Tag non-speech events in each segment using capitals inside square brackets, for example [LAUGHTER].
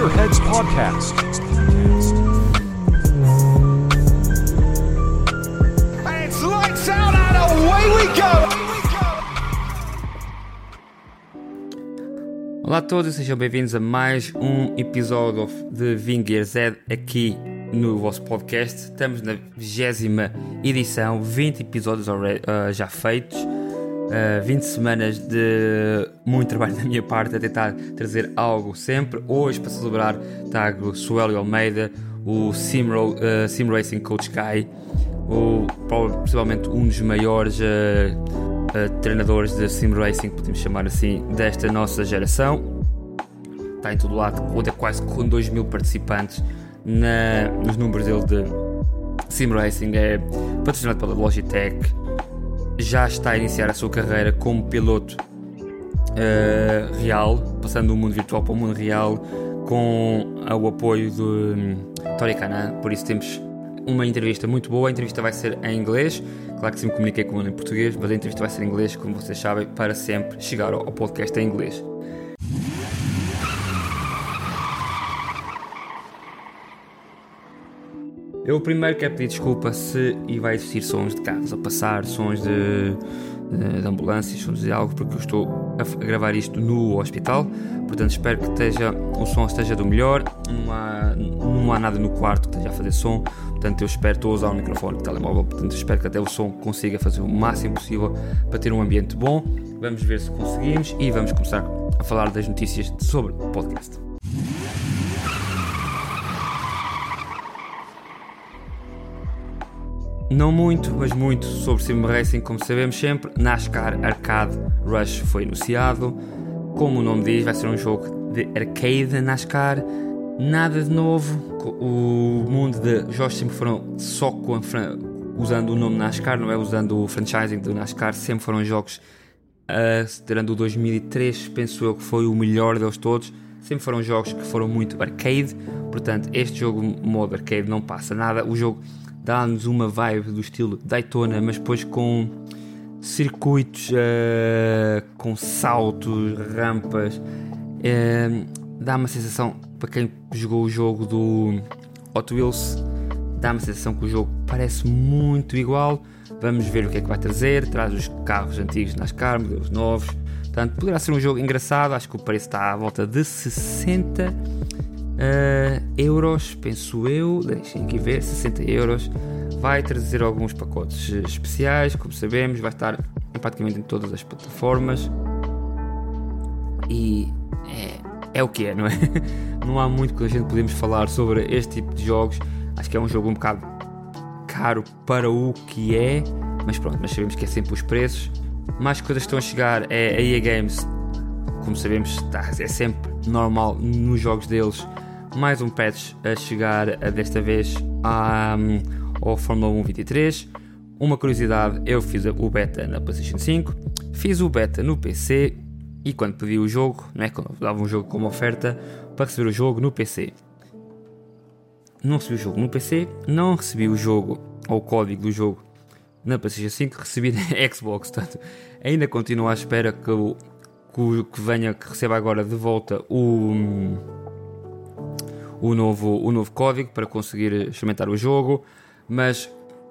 Gearheads Podcast. And it's lights out and away we go! Olá a todos, sejam bem-vindos a mais um episódio de Vinguer Z aqui no vosso podcast. Estamos na vigésima edição, 20 episódios uh, já feitos, uh, 20 semanas de muito trabalho da minha parte a tentar trazer algo sempre. Hoje, para celebrar, trago Suélio Almeida, o Sim, uh, Sim Racing Coach Guy, o, possivelmente um dos maiores uh, treinadores de sim racing, podemos chamar assim, desta nossa geração. Está em todo lado, conta quase com 2 mil participantes na, nos números dele de sim racing. É patrocinado pela Logitech. Já está a iniciar a sua carreira como piloto uh, real, passando do mundo virtual para o mundo real, com o apoio de um, Tori Kanan. Por isso temos uma entrevista muito boa. A entrevista vai ser em inglês. Claro que sempre comuniquei com ele em português, mas a entrevista vai ser em inglês, como vocês sabem, para sempre chegar ao podcast em inglês. Eu primeiro quero pedir desculpa se e vai existir sons de carros a passar, sons de, de, de ambulâncias, sons de algo, porque eu estou a gravar isto no hospital, portanto espero que esteja, o som esteja do melhor, não há, não há nada no quarto que esteja a fazer som, portanto eu espero, estou a usar o microfone do telemóvel, portanto espero que até o som consiga fazer o máximo possível para ter um ambiente bom. Vamos ver se conseguimos e vamos começar a falar das notícias sobre o podcast. Não muito, mas muito sobre Sim Racing, como sabemos sempre. NASCAR Arcade Rush foi anunciado. Como o nome diz, vai ser um jogo de arcade NASCAR. Nada de novo. O mundo de jogos sempre foram só com usando o nome NASCAR, não é usando o franchising do NASCAR. Sempre foram jogos, uh, tirando o 2003, penso eu que foi o melhor deles todos. Sempre foram jogos que foram muito arcade. Portanto, este jogo modo arcade não passa nada. O jogo dá-nos uma vibe do estilo Daytona, mas depois com circuitos, uh, com saltos, rampas. Uh, dá uma sensação, para quem jogou o jogo do Hot Wheels, dá uma sensação que o jogo parece muito igual. Vamos ver o que é que vai trazer. Traz os carros antigos NASCAR, modelos novos. Portanto, poderá ser um jogo engraçado. Acho que o preço está à volta de 60 uh, euros, penso eu, deixem aqui ver, 60 euros. Vai trazer alguns pacotes especiais, como sabemos, vai estar praticamente em todas as plataformas. E é, é o que é, não é? [LAUGHS] Não há muito que a gente podemos falar sobre este tipo de jogos. Acho que é um jogo um bocado caro para o que é, mas pronto, mas sabemos que é sempre os preços. Mais coisas que estão a chegar é a EA Games, como sabemos, está, é sempre normal nos jogos deles mais um patch a chegar desta vez à, ao Fórmula 1 23. Uma curiosidade, eu fiz o beta na PlayStation 5, fiz o beta no PC e quando pedi o jogo, não é? quando dava um jogo como oferta para receber o jogo no PC. Não recebi o jogo no PC, não recebi o jogo ou o código do jogo na PlayStation 5, recebi na [LAUGHS] Xbox. Portanto, ainda continuo à espera que, que, que venha, que receba agora de volta o o novo, o novo código para conseguir experimentar o jogo, mas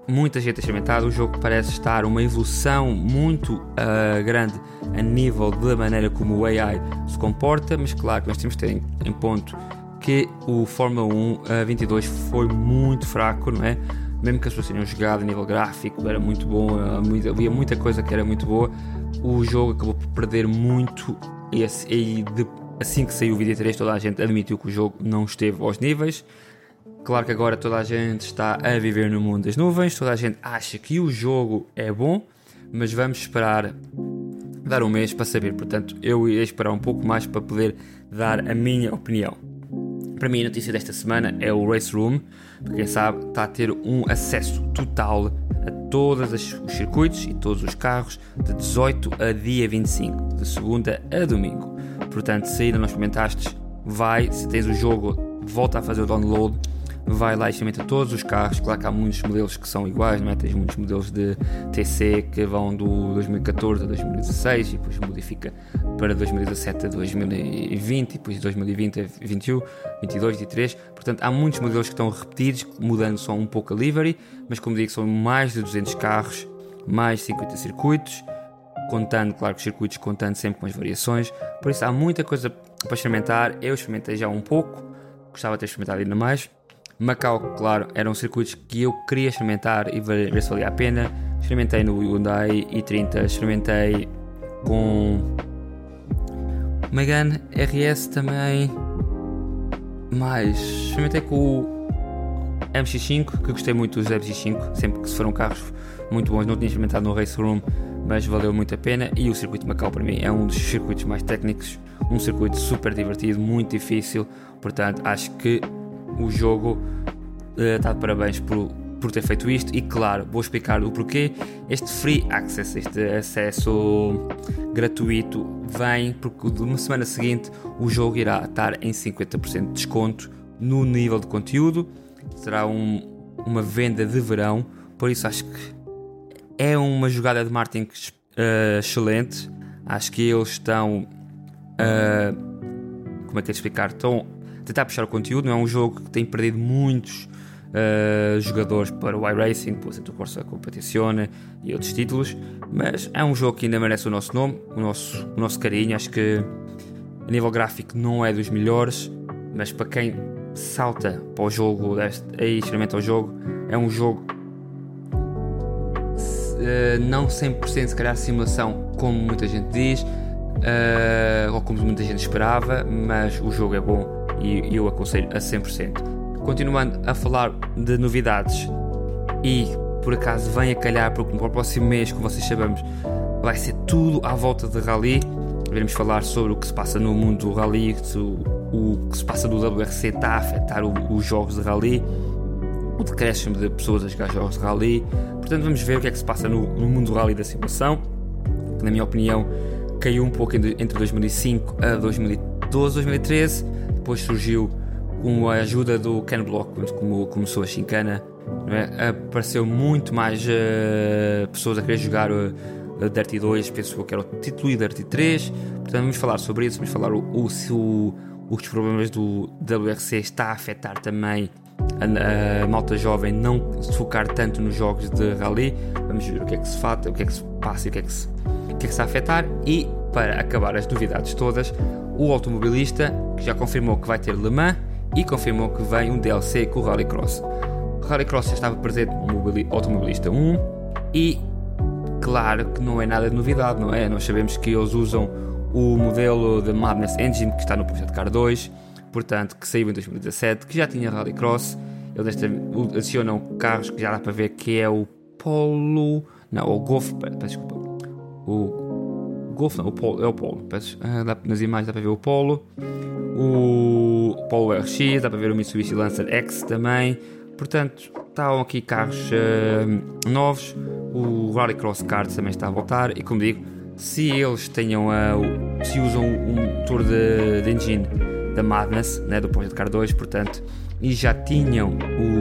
muita gente a experimentar. O jogo parece estar uma evolução muito uh, grande a nível da maneira como o AI se comporta, mas claro que nós temos que ter em, em ponto que o Fórmula 1 uh, 22 foi muito fraco, não é? Mesmo que as pessoas tenham jogado a nível gráfico, era muito bom, uh, havia muita coisa que era muito boa. O jogo acabou por perder muito esse, e de, Assim que saiu o vídeo 3, toda a gente admitiu que o jogo não esteve aos níveis. Claro que agora toda a gente está a viver no mundo das nuvens, toda a gente acha que o jogo é bom, mas vamos esperar dar um mês para saber. Portanto, eu ia esperar um pouco mais para poder dar a minha opinião. Para mim, a notícia desta semana é o Race Room. Para quem sabe, está a ter um acesso total a todos os circuitos e todos os carros de 18 a dia 25, de segunda a domingo. Portanto, se ainda não experimentaste, vai, se tens o jogo, volta a fazer o download. Vai lá e experimenta todos os carros. Claro que há muitos modelos que são iguais, não é? Tens muitos modelos de TC que vão do 2014 a 2016 e depois modifica para 2017 a 2020 e depois de 2020 a 21, 22, 23. Portanto, há muitos modelos que estão repetidos, mudando só um pouco a livery, mas como digo, são mais de 200 carros, mais 50 circuitos contando, claro que os circuitos contando sempre com as variações, por isso há muita coisa para experimentar. Eu experimentei já um pouco, gostava de ter experimentado ainda mais. Macau, claro, eram circuitos que eu queria experimentar e ver, se valia a pena. Experimentei no Hyundai i30, experimentei com Megane RS também. Mais, experimentei com o MX5, que gostei muito dos MX5, sempre que se foram carros muito bons. Não tinha experimentado no Race Room, mas valeu muito a pena. E o circuito de Macau, para mim, é um dos circuitos mais técnicos, um circuito super divertido, muito difícil. Portanto, acho que o jogo está uh, de parabéns por, por ter feito isto. E claro, vou explicar o porquê. Este free access, este acesso gratuito, vem porque de uma semana seguinte o jogo irá estar em 50% de desconto no nível de conteúdo. Será um, uma venda de verão, por isso acho que é uma jogada de marketing uh, excelente. Acho que eles estão. Uh, como é que é explicar? Estão tentar puxar o conteúdo. Não é um jogo que tem perdido muitos uh, jogadores para o iRacing, por exemplo, Corsa Competizione e outros títulos. Mas é um jogo que ainda merece o nosso nome, o nosso, o nosso carinho. Acho que a nível gráfico não é dos melhores, mas para quem salta para o jogo, aí experimenta o jogo, é um jogo uh, não 100% se calhar simulação como muita gente diz uh, ou como muita gente esperava, mas o jogo é bom e eu aconselho a 100%. Continuando a falar de novidades e por acaso vem a calhar porque no próximo mês, como vocês sabemos, vai ser tudo à volta de rally. Iremos falar sobre o que se passa no mundo do rally, o, o que se passa do WRC está a afetar o, os jogos de rally o decréscimo de pessoas a jogar jogos de rally. Portanto, vamos ver o que é que se passa no, no mundo do rally da simulação, que, na minha opinião, caiu um pouco entre 2005 a 2012, 2013. Depois surgiu com a ajuda do Ken Block, como começou a Chincana, é? apareceu muito mais uh, pessoas a querer jogar uh, Dirty 2, penso que era o título, e Dirty 3. Portanto, vamos falar sobre isso, vamos falar o, o, se o, os problemas do WRC está a afetar também a, a, malta jovem não se focar tanto nos jogos de rally. Vamos ver o que é que se fata, o que é que se passa e o que é que se, o que é que está a afetar. E para acabar as novidades todas, o automobilista que já confirmou que vai ter Le Mans e confirmou que vem um DLC com o Rallycross. O Rallycross já estava presente no Automobilista 1 e claro que não é nada de novidade, não é? Nós sabemos que eles usam o modelo da Madness Engine que está no Projeto Car 2 portanto, que saiu em 2017, que já tinha Rallycross. Eles adicionam carros que já dá para ver que é o Polo. Não, o Golf. Desculpa. O Não, o Polo, é o Polo. Peço, ah, nas imagens dá para ver o Polo. O Polo RX, dá para ver o Mitsubishi Lancer X também. Portanto, estão aqui carros uh, novos. O Rallycross Kart também está a voltar. E como digo, se eles tenham uh, se usam um motor de, de engine da Madness, né, do Project Car 2, portanto, e já tinham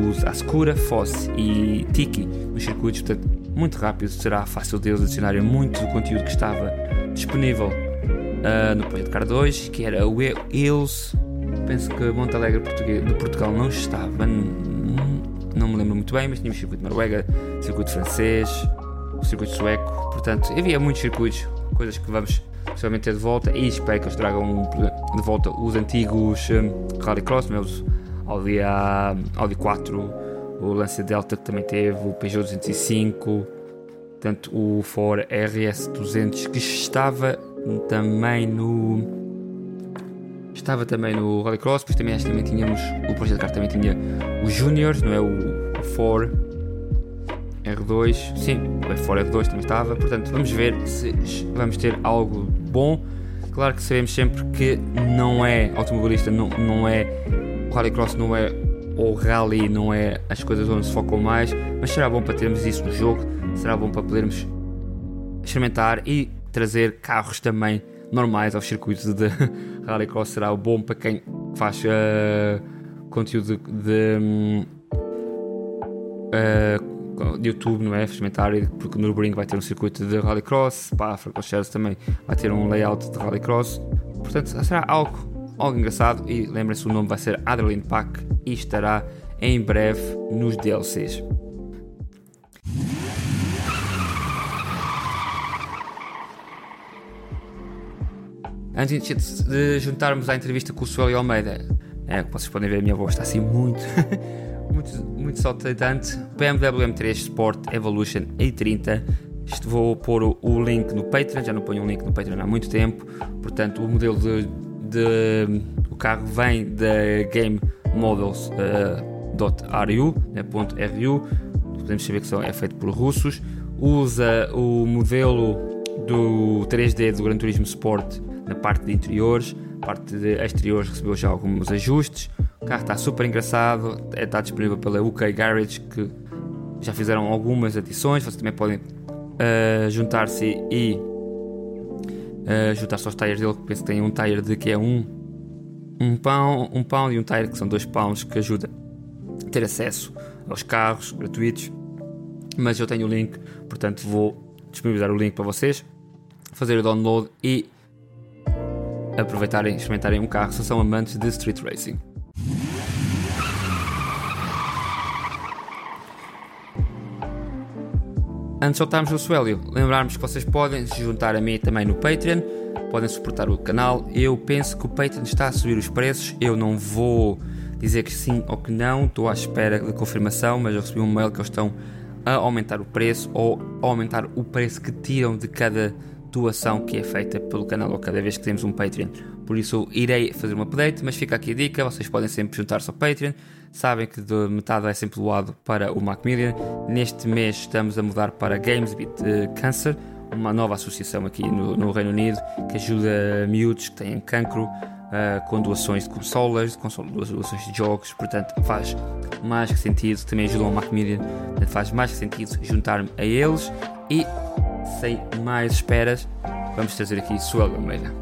os Ascura, Foss e Tiki nos circuitos, portanto, muito rápido será fácil deles adicionarem muito do conteúdo que estava disponível uh, no Project Car 2, que era o Eels, penso que Montalegre de Portugal não estava, não me lembro muito bem, mas tínhamos circuito de Noruega, circuito francês, circuito sueco, portanto, havia muitos circuitos, coisas que vamos possivelmente ter de volta e espero que eles tragam de volta os antigos um, Rallycross, meus Audi, A, Audi 4, o Lancia Delta que também teve, o Peugeot 205, portanto o Ford RS 200 que estava também no estava também no Rallycross, depois também, também tínhamos o projeto car também tinha os Juniors, não é? O, o Ford R2, sim, o Ford R2 também estava, portanto vamos ver se vamos ter algo bom. Claro que sabemos sempre que não é automobilista, não, não é o Rallycross, não é o Rally, não é as coisas onde se focam mais, mas será bom para termos isso no jogo, será bom para podermos experimentar e trazer carros também normais aos circuitos de Rallycross. Será bom para quem faz uh, conteúdo de, de, hum, uh, de YouTube, não é? Experimentar, porque no Nürburgring vai ter um circuito de rallycross, para a Francorchamps também vai ter um layout de rallycross. Portanto, será algo, algo engraçado e lembrem-se o nome vai ser Adrenaline Pack e estará em breve nos DLCs. Antes de juntarmos à entrevista com o Sueli Almeida, é, vocês podem ver a minha voz está assim muito, [LAUGHS] muito, muito saltitante. BMW M3 Sport Evolution A30. Isto vou pôr o, o, link no Patreon, já não ponho um link no Patreon há muito tempo. Portanto, o modelo de, de o carro vem da Game Models uh, .ru, né, .ru. Podemos saber que é feito por russos. Usa o modelo do 3D do Gran Turismo Sport na parte de interiores, parte de exteriores recebeu já alguns ajustes. O carro está super engraçado, é, está disponível pela UK Garage que já fizeram algumas adições. Vocês também podem uh, juntar-se e uh, juntar-se aos tires dele, que penso que tem um tire de que é um, um pound, um pound e um tire que são dois pounds que ajuda a ter acesso aos carros gratuitos. Mas eu tenho o link, portanto vou disponibilizar o link para vocês, fazer o download e aproveitarem e experimentarem um carro se são amantes de street racing. Antes de soltarmos o Suélio, lembrarmos que vocês podem se juntar a mim também no Patreon, podem suportar o canal. Eu penso que o Patreon está a subir os preços, eu não vou dizer que sim ou que não, estou à espera da confirmação, mas eu recebi um mail que eles estão a aumentar o preço ou a aumentar o preço que tiram de cada doação que é feita pelo canal ou cada vez que temos um Patreon. Por isso irei fazer um update, mas fica aqui a dica: vocês podem sempre juntar-se ao Patreon. Sabem que de metade vai sempre doado para o Macmillian. Neste mês estamos a mudar para Games Beat Cancer, uma nova associação aqui no, no, Reino Unido que ajuda miúdos que têm cancro uh, com doações de consolas, de doações de jogos. Portanto, faz mais que sentido. Também ajudam o Macmillian, faz mais que sentido juntar-me a eles e sem mais esperas, vamos trazer aqui Suel Almeida.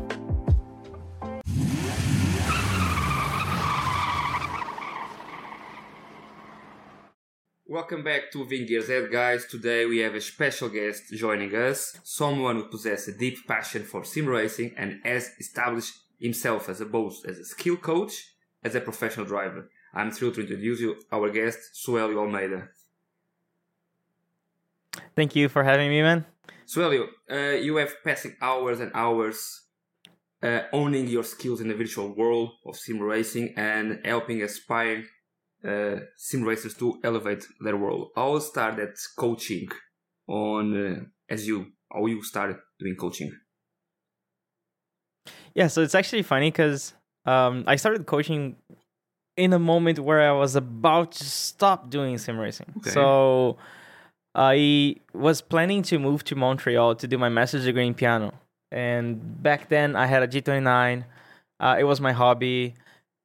Welcome back to Gears Head, guys. Today we have a special guest joining us, someone who possesses a deep passion for sim racing and has established himself as a both as a skill coach as a professional driver. I'm thrilled to introduce you our guest, Suellio Almeida. Thank you for having me, man. Suellio, uh, you have passing hours and hours uh, owning your skills in the virtual world of sim racing and helping aspiring uh, sim racers to elevate their world. How started coaching on uh, as you how you started doing coaching? Yeah, so it's actually funny because um, I started coaching in a moment where I was about to stop doing sim racing. Okay. So I was planning to move to Montreal to do my master's degree in piano. And back then, I had a G29. Uh, it was my hobby.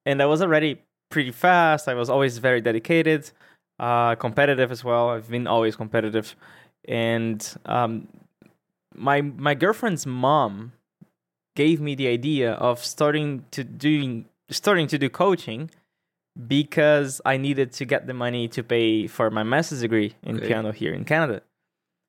And I was already pretty fast. I was always very dedicated, uh, competitive as well. I've been always competitive. And um, my my girlfriend's mom gave me the idea of starting to doing starting to do coaching because I needed to get the money to pay for my master's degree in okay. piano here in Canada.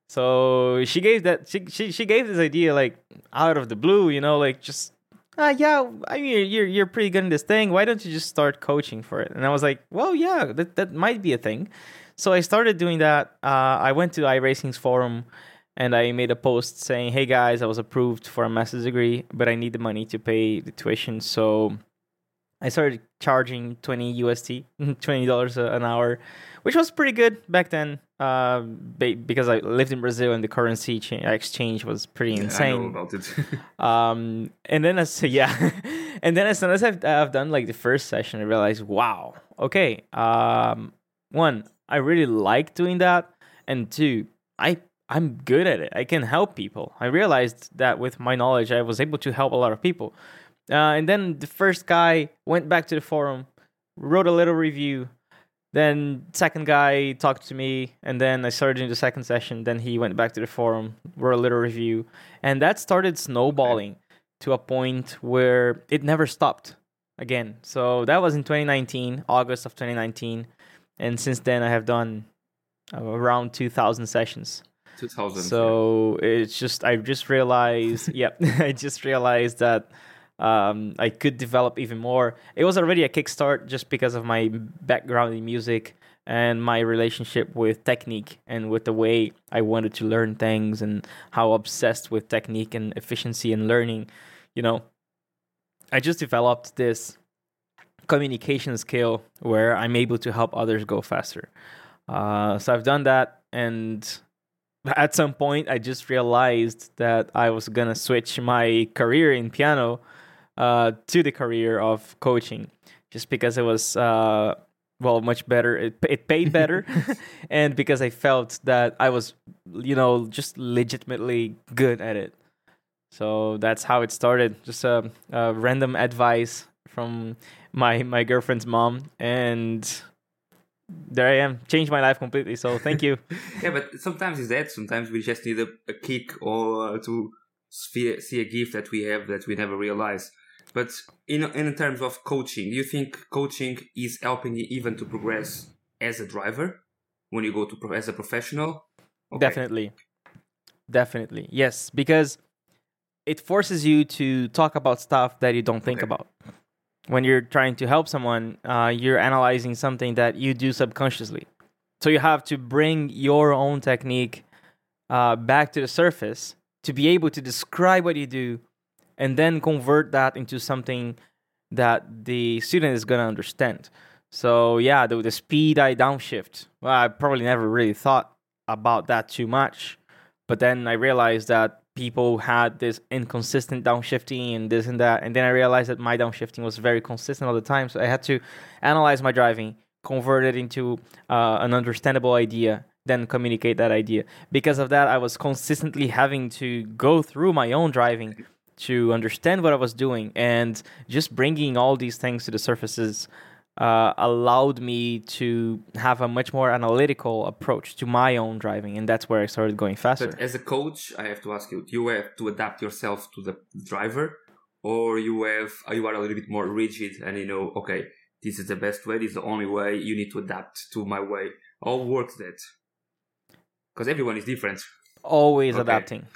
So she gave that she, she she gave this idea like out of the blue, you know, like just ah yeah, I mean you're you're pretty good in this thing. Why don't you just start coaching for it? And I was like, well, yeah, that that might be a thing. So I started doing that. Uh, I went to iRacing's forum and I made a post saying, "Hey guys, I was approved for a master's degree, but I need the money to pay the tuition." So I started charging 20 USD, [LAUGHS] $20 an hour, which was pretty good back then uh, because I lived in Brazil and the currency exchange was pretty insane. I know about it. [LAUGHS] um, and then as [LAUGHS] yeah, and then as soon as I've, I've done like the first session, I realized, wow, okay. Um, one, I really like doing that, and two, I I'm good at it. I can help people. I realized that with my knowledge, I was able to help a lot of people. Uh, and then the first guy went back to the forum, wrote a little review. Then second guy talked to me, and then I started doing the second session. Then he went back to the forum, wrote a little review, and that started snowballing to a point where it never stopped. again. So that was in 2019, August of 2019, and since then I have done around 2,000 sessions. 2000. So yeah. it's just I just realized, [LAUGHS] yep, [LAUGHS] I just realized that um, I could develop even more. It was already a kickstart just because of my background in music and my relationship with technique and with the way I wanted to learn things and how obsessed with technique and efficiency and learning, you know, I just developed this communication skill where I'm able to help others go faster. Uh, so I've done that, and at some point, I just realized that I was gonna switch my career in piano uh, to the career of coaching, just because it was uh, well much better. It, it paid better, [LAUGHS] [LAUGHS] and because I felt that I was, you know, just legitimately good at it. So that's how it started. Just a, a random advice from my my girlfriend's mom, and there I am. Changed my life completely. So thank you. [LAUGHS] yeah, but sometimes it's that. Sometimes we just need a, a kick or to see, see a gift that we have that we never realize. But in in terms of coaching, do you think coaching is helping you even to progress as a driver when you go to as a professional? Okay. Definitely, definitely yes, because it forces you to talk about stuff that you don't think okay. about. When you're trying to help someone, uh, you're analyzing something that you do subconsciously. So you have to bring your own technique uh, back to the surface to be able to describe what you do and then convert that into something that the student is going to understand. So yeah, the, the speed I downshift. Well, I probably never really thought about that too much, but then I realized that people had this inconsistent downshifting and this and that. And then I realized that my downshifting was very consistent all the time. So I had to analyze my driving, convert it into uh, an understandable idea, then communicate that idea. Because of that, I was consistently having to go through my own driving to understand what I was doing and just bringing all these things to the surfaces uh, allowed me to have a much more analytical approach to my own driving, and that's where I started going faster. But as a coach, I have to ask you: Do you have to adapt yourself to the driver, or you have you are a little bit more rigid and you know, okay, this is the best way, this is the only way. You need to adapt to my way. How works that? Because everyone is different. Always okay. adapting.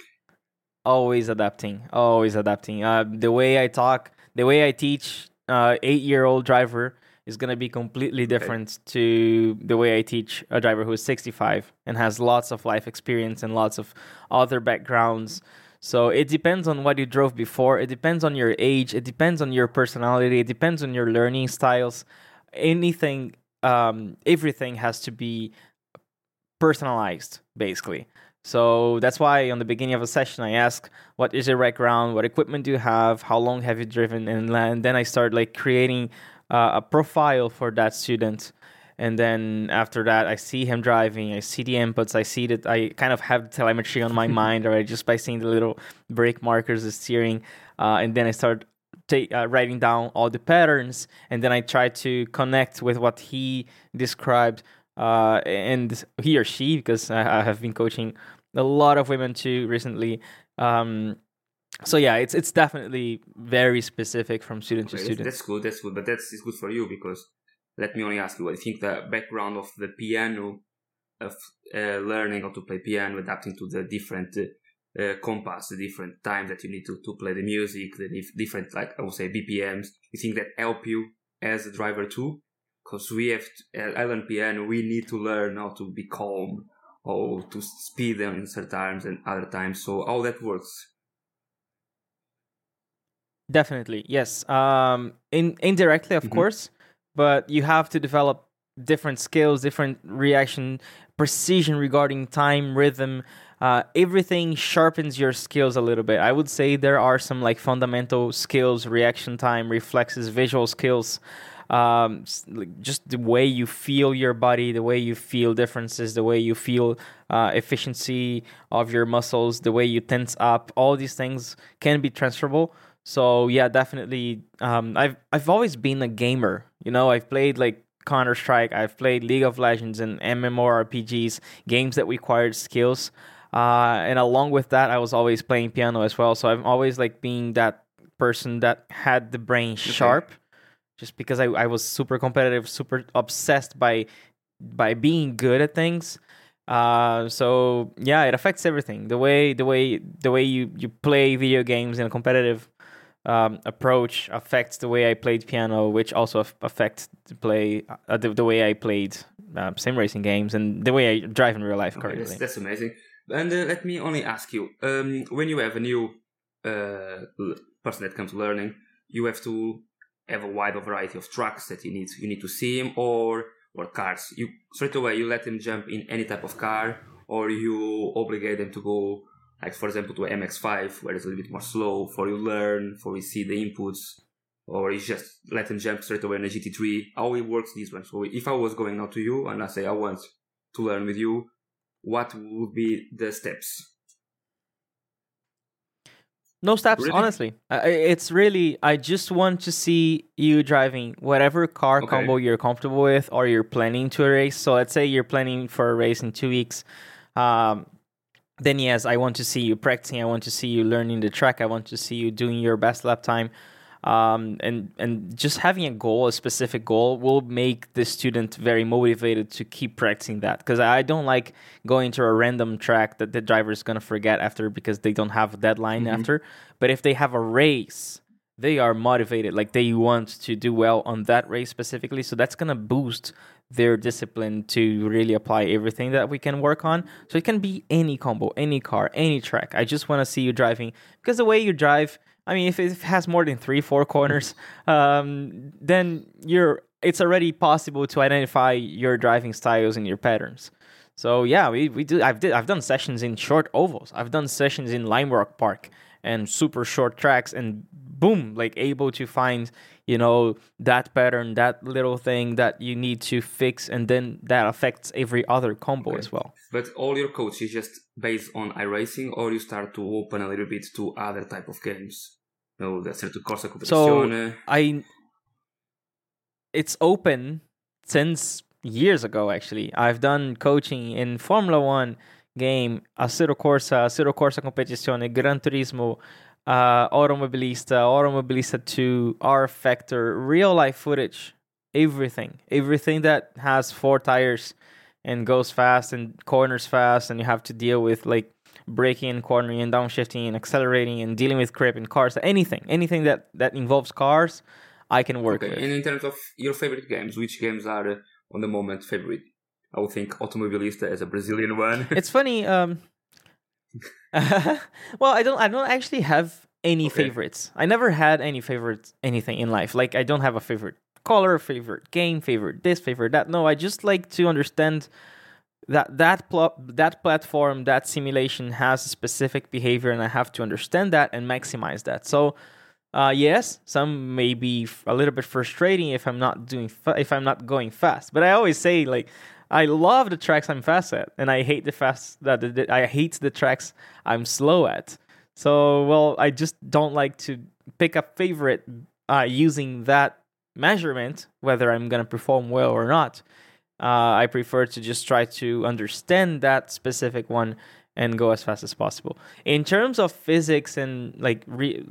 Always adapting. Always adapting. Uh, the way I talk, the way I teach, uh, eight-year-old driver is going to be completely different okay. to the way I teach a driver who is 65 and has lots of life experience and lots of other backgrounds. So it depends on what you drove before. It depends on your age. It depends on your personality. It depends on your learning styles. Anything, um, everything has to be personalized, basically. So that's why on the beginning of a session I ask, "What is your background? What equipment do you have? How long have you driven?" And, and then I start like creating uh, a profile for that student and then after that i see him driving i see the inputs i see that i kind of have the telemetry on my [LAUGHS] mind already just by seeing the little brake markers the steering uh, and then i start ta- uh, writing down all the patterns and then i try to connect with what he described uh, and he or she because I, I, have been coaching a lot of women too recently um, so yeah, it's it's definitely very specific from student okay, to student. That's good. That's good. But that's it's good for you because let me only ask you. I think the background of the piano, of uh, learning how to play piano, adapting to the different uh, uh, compass, the different time that you need to, to play the music, the dif- different like I would say BPMs. You think that help you as a driver too? Because we have to, uh, I learn piano. We need to learn how to be calm or to speed them in certain times and other times. So how that works Definitely, yes. Um, in indirectly, of mm-hmm. course, but you have to develop different skills, different reaction, precision regarding time, rhythm. Uh, everything sharpens your skills a little bit. I would say there are some like fundamental skills, reaction time, reflexes, visual skills. Um, just the way you feel your body, the way you feel differences, the way you feel uh, efficiency of your muscles, the way you tense up. All these things can be transferable. So yeah, definitely. Um, I've I've always been a gamer. You know, I've played like Counter Strike. I've played League of Legends and MMORPGs, games that required skills. Uh, and along with that, I was always playing piano as well. So I'm always like being that person that had the brain sharp just because I, I was super competitive, super obsessed by by being good at things. Uh, so yeah, it affects everything. The way the way the way you you play video games in a competitive um, approach affects the way I played piano, which also affects the play uh, the, the way I played uh, sim racing games and the way I drive in real life currently. Okay, that's, that's, amazing. And uh, let me only ask you: um, when you have a new uh, person that comes learning, you have to have a wide variety of tracks that you need. You need to see him or or cars. You straight away you let them jump in any type of car, or you obligate them to go like for example to MX5 where it's a little bit more slow for you learn, for you see the inputs, or you just let them jump straight away in a GT3. How it works this one. So if I was going out to you and I say I want to learn with you, what would be the steps? No steps, really? honestly. It's really, I just want to see you driving whatever car okay. combo you're comfortable with or you're planning to a race. So let's say you're planning for a race in two weeks. Um, then yes, I want to see you practicing. I want to see you learning the track. I want to see you doing your best lap time. Um, and and just having a goal, a specific goal, will make the student very motivated to keep practicing that. Because I don't like going to a random track that the driver is gonna forget after because they don't have a deadline mm-hmm. after. But if they have a race, they are motivated. Like they want to do well on that race specifically. So that's gonna boost their discipline to really apply everything that we can work on. So it can be any combo, any car, any track. I just want to see you driving because the way you drive, I mean, if it has more than three, four corners, um, then you're it's already possible to identify your driving styles and your patterns. So yeah, we, we do. I've did I've done sessions in short ovals. I've done sessions in Lime Rock Park and super short tracks, and boom, like able to find you know that pattern that little thing that you need to fix and then that affects every other combo okay. as well but all your coach is just based on iRacing or you start to open a little bit to other type of games? No that's to corsa so i it's open since years ago actually. I've done coaching in formula 1 game Assetto Corsa, Assetto Corsa Competizione, Gran Turismo, uh, Automobilista, Automobilista 2, Factor, real life footage, everything. Everything that has four tires and goes fast and corners fast, and you have to deal with like braking and cornering and downshifting and accelerating and dealing with grip in cars. Anything, anything that, that involves cars, I can work okay. with. And in terms of your favorite games, which games are uh, on the moment favorite? I would think Automobilista as a Brazilian one. [LAUGHS] it's funny. Um, [LAUGHS] well, I don't. I don't actually have any okay. favorites. I never had any favorites. Anything in life. Like I don't have a favorite color, favorite game, favorite this, favorite that. No, I just like to understand that that pl- that platform, that simulation has a specific behavior, and I have to understand that and maximize that. So. Uh, yes, some may be a little bit frustrating if I'm not doing fa- if I'm not going fast. But I always say like I love the tracks I'm fast at, and I hate the fast that I hate the tracks I'm slow at. So, well, I just don't like to pick a favorite uh, using that measurement, whether I'm gonna perform well or not. Uh, I prefer to just try to understand that specific one and go as fast as possible. In terms of physics and like re-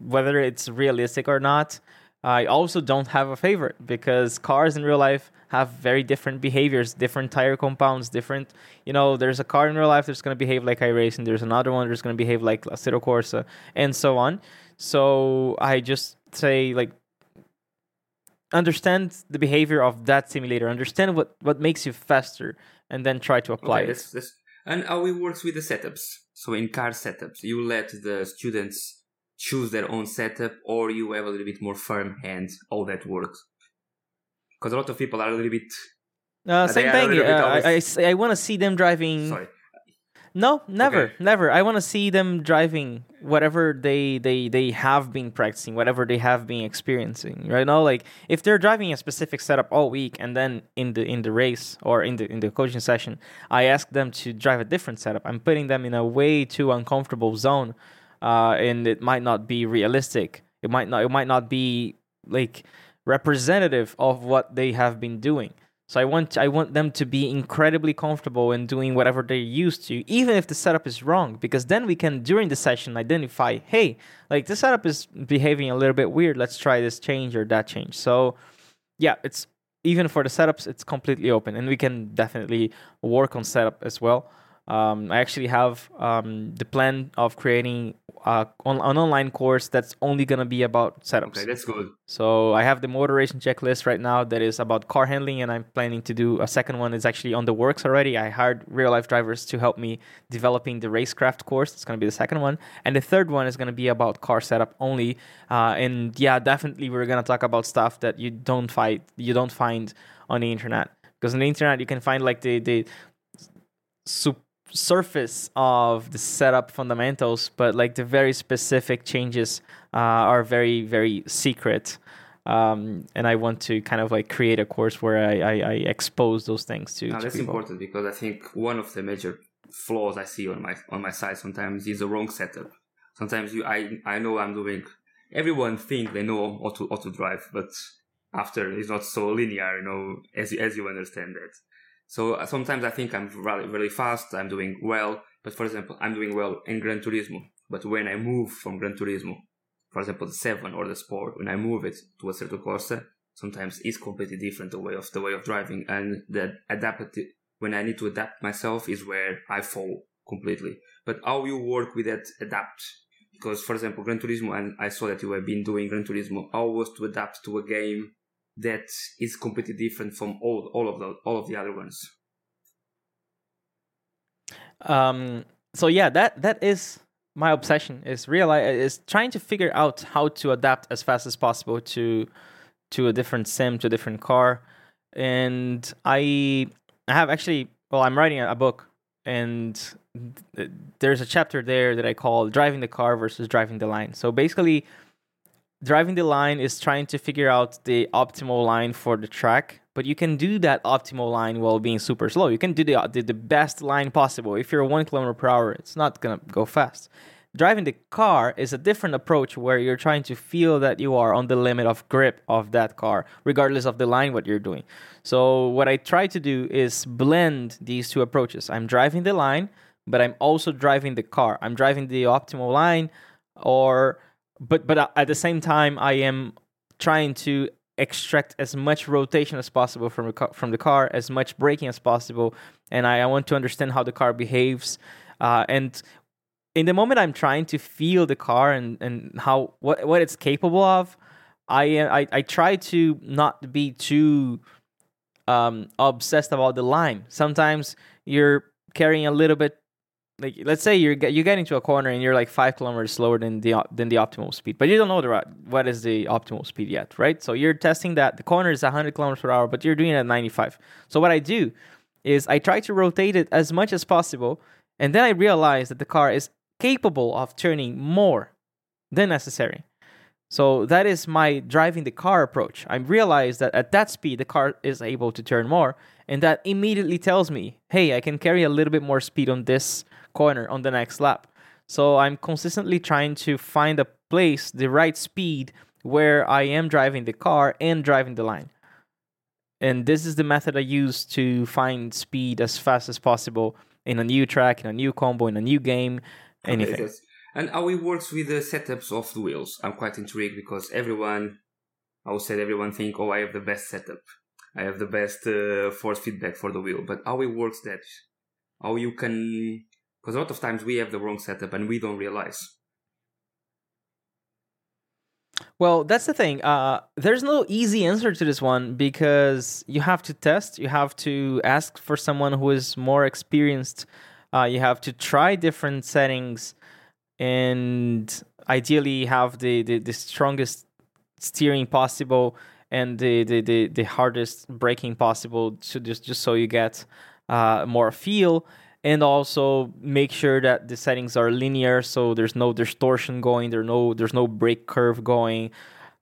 whether it's realistic or not, I also don't have a favorite because cars in real life have very different behaviors, different tire compounds, different. You know, there's a car in real life that's going to behave like iRacing. There's another one that's going to behave like Assetto Corsa, and so on. So I just say like understand the behavior of that simulator, understand what what makes you faster, and then try to apply okay, it. This, this, and how it works with the setups. So in car setups, you let the students choose their own setup, or you have a little bit more firm hand how that works because a lot of people are a little bit. Uh, same thing. Uh, I, I, I want to see them driving. Sorry. No, never, okay. never. I want to see them driving whatever they they they have been practicing, whatever they have been experiencing. Right now, like if they're driving a specific setup all week, and then in the in the race or in the in the coaching session, I ask them to drive a different setup. I'm putting them in a way too uncomfortable zone, uh, and it might not be realistic. It might not. It might not be like representative of what they have been doing. So I want I want them to be incredibly comfortable in doing whatever they're used to, even if the setup is wrong, because then we can during the session identify, hey, like the setup is behaving a little bit weird. Let's try this change or that change. So yeah, it's even for the setups, it's completely open, and we can definitely work on setup as well. Um, I actually have um, the plan of creating uh, on, an online course that's only going to be about setups. Okay, that's good. So I have the moderation checklist right now that is about car handling, and I'm planning to do a second one. It's actually on the works already. I hired real life drivers to help me developing the racecraft course. It's going to be the second one, and the third one is going to be about car setup only. Uh, and yeah, definitely we're going to talk about stuff that you don't find you don't find on the internet because on the internet you can find like the the super surface of the setup fundamentals, but like the very specific changes uh, are very very secret. Um, and I want to kind of like create a course where I, I, I expose those things to. No, to that's people. important because I think one of the major flaws I see on my on my side sometimes is the wrong setup. Sometimes you I I know I'm doing. Everyone think they know how to how to drive, but after it's not so linear, you know, as as you understand that. So uh, sometimes I think I'm really, really fast, I'm doing well, but for example, I'm doing well in Gran Turismo. But when I move from Gran Turismo, for example, the 7 or the Sport, when I move it to Assetto Corsa, sometimes it's completely different the way of the way of driving and the adaptive when I need to adapt myself is where I fall completely. But how you work with that adapt? Because for example, Gran Turismo, and I saw that you have been doing Gran Turismo, how was to adapt to a game that is completely different from all all of the all of the other ones. Um. So yeah, that that is my obsession. Is realize is trying to figure out how to adapt as fast as possible to to a different sim, to a different car, and I I have actually well, I'm writing a book, and there's a chapter there that I call driving the car versus driving the line. So basically driving the line is trying to figure out the optimal line for the track but you can do that optimal line while being super slow. You can do the, the, the best line possible. If you're one kilometer per hour it's not gonna go fast. Driving the car is a different approach where you're trying to feel that you are on the limit of grip of that car regardless of the line what you're doing. So what i try to do is blend these two approaches. I'm driving the line but i'm also driving the car. I'm driving the optimal line or but but at the same time, I am trying to extract as much rotation as possible from the car, from the car, as much braking as possible, and I, I want to understand how the car behaves. Uh, and in the moment I'm trying to feel the car and, and how what what it's capable of, I I, I try to not be too um, obsessed about the line. Sometimes you're carrying a little bit like let's say you're you get into a corner and you're like five kilometers slower than the than the optimal speed, but you don't know the what is the optimal speed yet, right? So you're testing that the corner is 100 kilometers per hour, but you're doing it at 95. So what I do is I try to rotate it as much as possible, and then I realize that the car is capable of turning more than necessary. So that is my driving the car approach. I realize that at that speed the car is able to turn more, and that immediately tells me, hey, I can carry a little bit more speed on this corner on the next lap. So I'm consistently trying to find a place, the right speed where I am driving the car and driving the line. And this is the method I use to find speed as fast as possible in a new track, in a new combo, in a new game, anything. Okay, and how it works with the setups of the wheels. I'm quite intrigued because everyone, I would say everyone think, oh, I have the best setup. I have the best uh, force feedback for the wheel. But how it works that, how you can because a lot of times we have the wrong setup and we don't realize. Well, that's the thing. Uh, there's no easy answer to this one because you have to test. You have to ask for someone who is more experienced. Uh, you have to try different settings and ideally have the, the, the strongest steering possible and the, the, the, the hardest braking possible to just, just so you get uh, more feel and also make sure that the settings are linear so there's no distortion going there's no there's no brake curve going.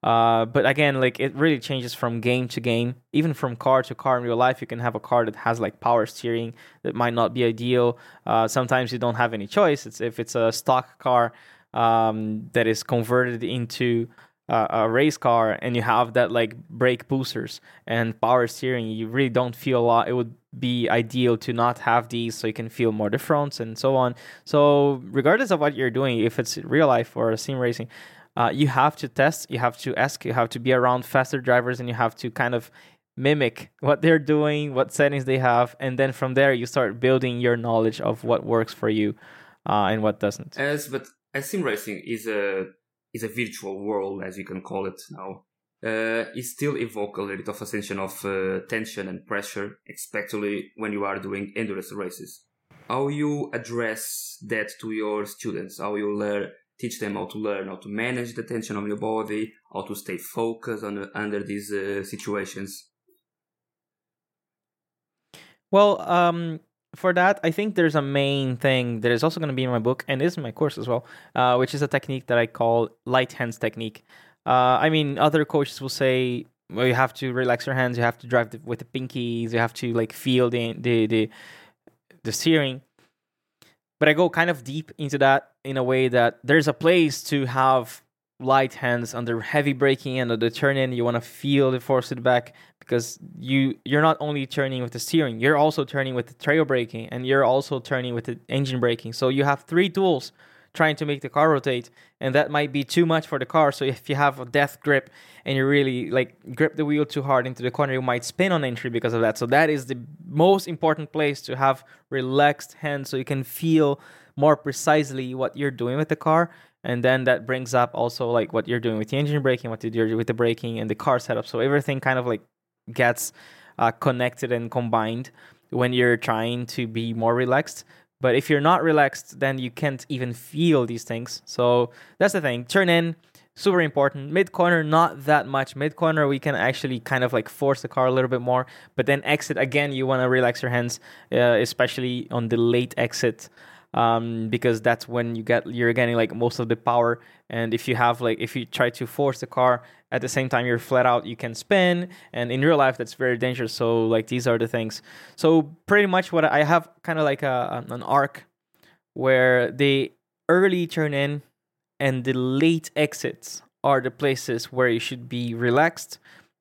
Uh, but again like it really changes from game to game. Even from car to car in real life you can have a car that has like power steering that might not be ideal. Uh, sometimes you don't have any choice. It's if it's a stock car um, that is converted into uh, a race car and you have that like brake boosters and power steering, you really don't feel a lot. It would be ideal to not have these so you can feel more the fronts and so on. So regardless of what you're doing, if it's real life or sim racing, uh, you have to test, you have to ask, you have to be around faster drivers, and you have to kind of mimic what they're doing, what settings they have, and then from there you start building your knowledge of what works for you uh, and what doesn't. As but sim racing is a is a virtual world, as you can call it now. Uh, it still evoke a little bit of a sensation of uh, tension and pressure, especially when you are doing endurance races. How you address that to your students? How you learn teach them how to learn how to manage the tension on your body, how to stay focused on, under these uh, situations. Well, um, for that, I think there's a main thing that is also going to be in my book and is in my course as well, uh, which is a technique that I call light hands technique. Uh, I mean, other coaches will say, well, you have to relax your hands, you have to drive the, with the pinkies, you have to like feel the the the, the steering but I go kind of deep into that in a way that there's a place to have light hands under heavy braking and the turn in you want to feel the force feedback because you you're not only turning with the steering you're also turning with the trail braking and you're also turning with the engine braking. So you have three tools trying to make the car rotate and that might be too much for the car. So if you have a death grip and you really like grip the wheel too hard into the corner you might spin on entry because of that. So that is the most important place to have relaxed hands so you can feel more precisely what you're doing with the car. And then that brings up also like what you're doing with the engine braking what you're doing with the braking and the car setup. So everything kind of like gets uh, connected and combined when you're trying to be more relaxed but if you're not relaxed, then you can't even feel these things. So that's the thing. Turn in, super important. Mid corner, not that much. Mid corner, we can actually kind of like force the car a little bit more. But then exit, again, you want to relax your hands, uh, especially on the late exit um, because that's when you get you're getting like most of the power. And if you have like if you try to force the car at the same time you're flat out, you can spin. And in real life, that's very dangerous. So like these are the things. So pretty much what I have kind of like a an arc where the early turn in and the late exits are the places where you should be relaxed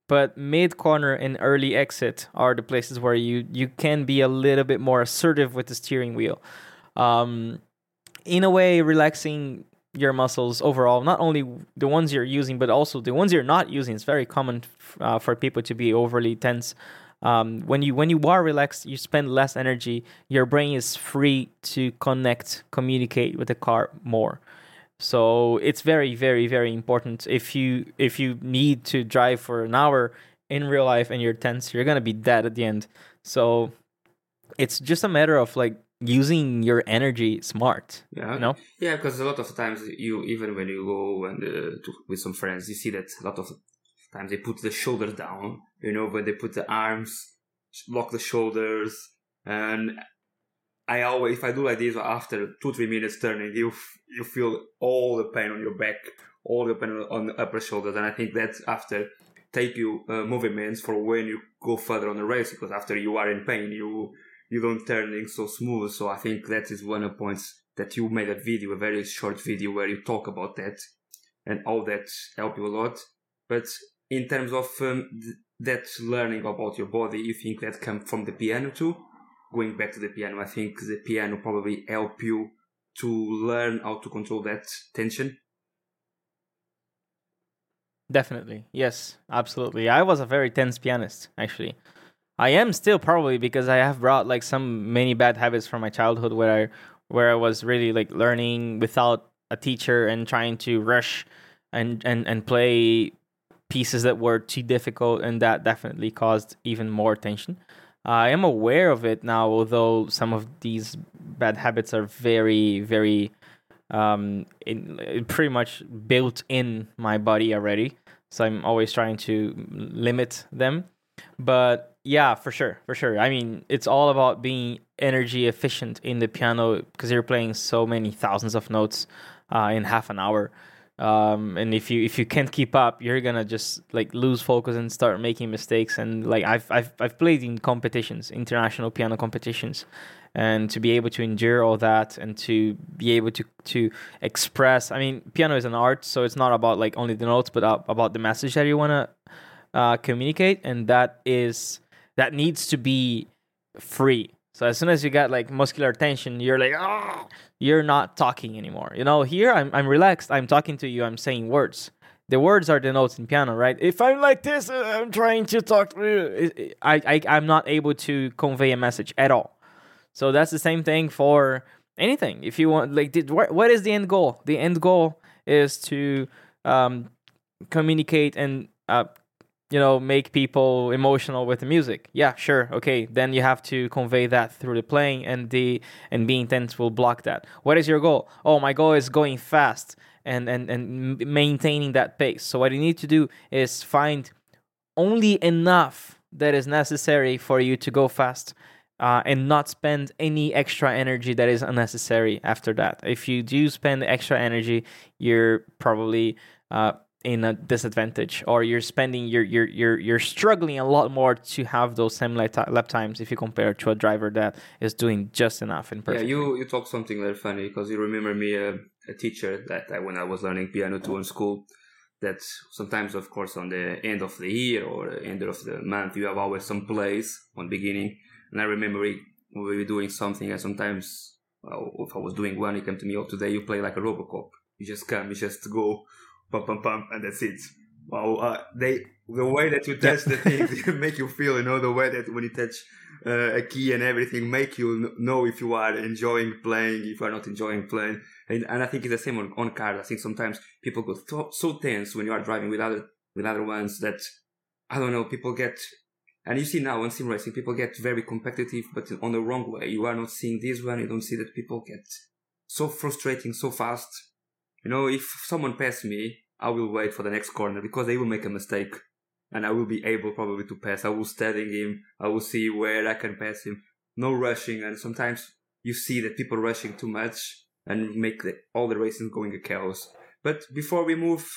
but mid corner and early exit are the places where you you can be a little bit more assertive with the steering wheel um, in a way relaxing your muscles overall. Not only the ones you're using but also the ones you're not using. It's very common uh, for people to be overly tense. Um, when you when you are relaxed you spend less energy. Your brain is free to connect communicate with the car more. So it's very very very important. If you if you need to drive for an hour in real life and you're tense you're gonna be dead at the end. So it's just a matter of like using your energy smart. Yeah. You know? Yeah, because a lot of times you even when you go and uh, to, with some friends, you see that a lot of times they put the shoulders down. You know, when they put the arms, lock the shoulders, and I always if I do like this after two three minutes turning, you you feel all the pain on your back, all the pain on the upper shoulders, and I think that after take you uh, movements for when you go further on the race because after you are in pain you you don't turning so smooth. So I think that is one of the points that you made a video, a very short video where you talk about that and all that help you a lot. But in terms of um, th- that learning about your body, you think that come from the piano too? Going back to the piano, I think the piano probably help you to learn how to control that tension. Definitely. Yes, absolutely. I was a very tense pianist, actually. I am still probably because I have brought like some many bad habits from my childhood where I where I was really like learning without a teacher and trying to rush and and and play pieces that were too difficult and that definitely caused even more tension. I am aware of it now, although some of these bad habits are very, very, um, in, pretty much built in my body already. So I'm always trying to limit them. But yeah, for sure, for sure. I mean, it's all about being energy efficient in the piano because you're playing so many thousands of notes uh, in half an hour. um, and if you if you can't keep up you're gonna just like lose focus and start making mistakes and like I've I've, I've played in competitions international piano competitions and to be able to endure all that and to be able to to express i mean piano is an art so it's not about like only the notes but about the message that you want to uh, communicate and that is that needs to be free so as soon as you get like muscular tension, you're like, ah, you're not talking anymore. You know, here I'm I'm relaxed. I'm talking to you. I'm saying words. The words are the notes in piano, right? If I'm like this, uh, I'm trying to talk to you. I, I I'm not able to convey a message at all. So that's the same thing for anything. If you want, like, did, what is the end goal? The end goal is to um, communicate and uh, you know make people emotional with the music. Yeah sure okay then you have to convey that through the playing and the and being intense will block that. What is your goal? Oh my goal is going fast and and and maintaining that pace. So what you need to do is find only enough that is necessary for you to go fast uh, and not spend any extra energy that is unnecessary after that. If you do spend extra energy, you're probably uh, in a disadvantage or you're spending you're you're you're, you're struggling a lot more to have those same lap, lap times if you compare to a driver that is doing just enough in person. Yeah, you you talk something very funny because you remember me a, a teacher that I, when I was learning piano too in school that sometimes of course on the end of the year or end of the month you have always some plays on beginning. And I remember we, we were doing something and sometimes well, if I was doing one he came to me oh today you play like a Robocop. You just come you just go pum pum pum, and that's it. Wow, uh, they the way that you touch the things [LAUGHS] make you feel, you know, the way that when you touch uh, a key and everything make you know if you are enjoying playing, if you are not enjoying playing, and, and I think it's the same on, on cars. I think sometimes people go so, so tense when you are driving with other with other ones that I don't know, people get and you see now on sim racing, people get very competitive, but on the wrong way. You are not seeing this one. You don't see that people get so frustrating so fast. You know, if someone passes me, I will wait for the next corner because they will make a mistake and I will be able probably to pass. I will study him. I will see where I can pass him. No rushing. And sometimes you see that people rushing too much and make the, all the racing going a chaos. But before we move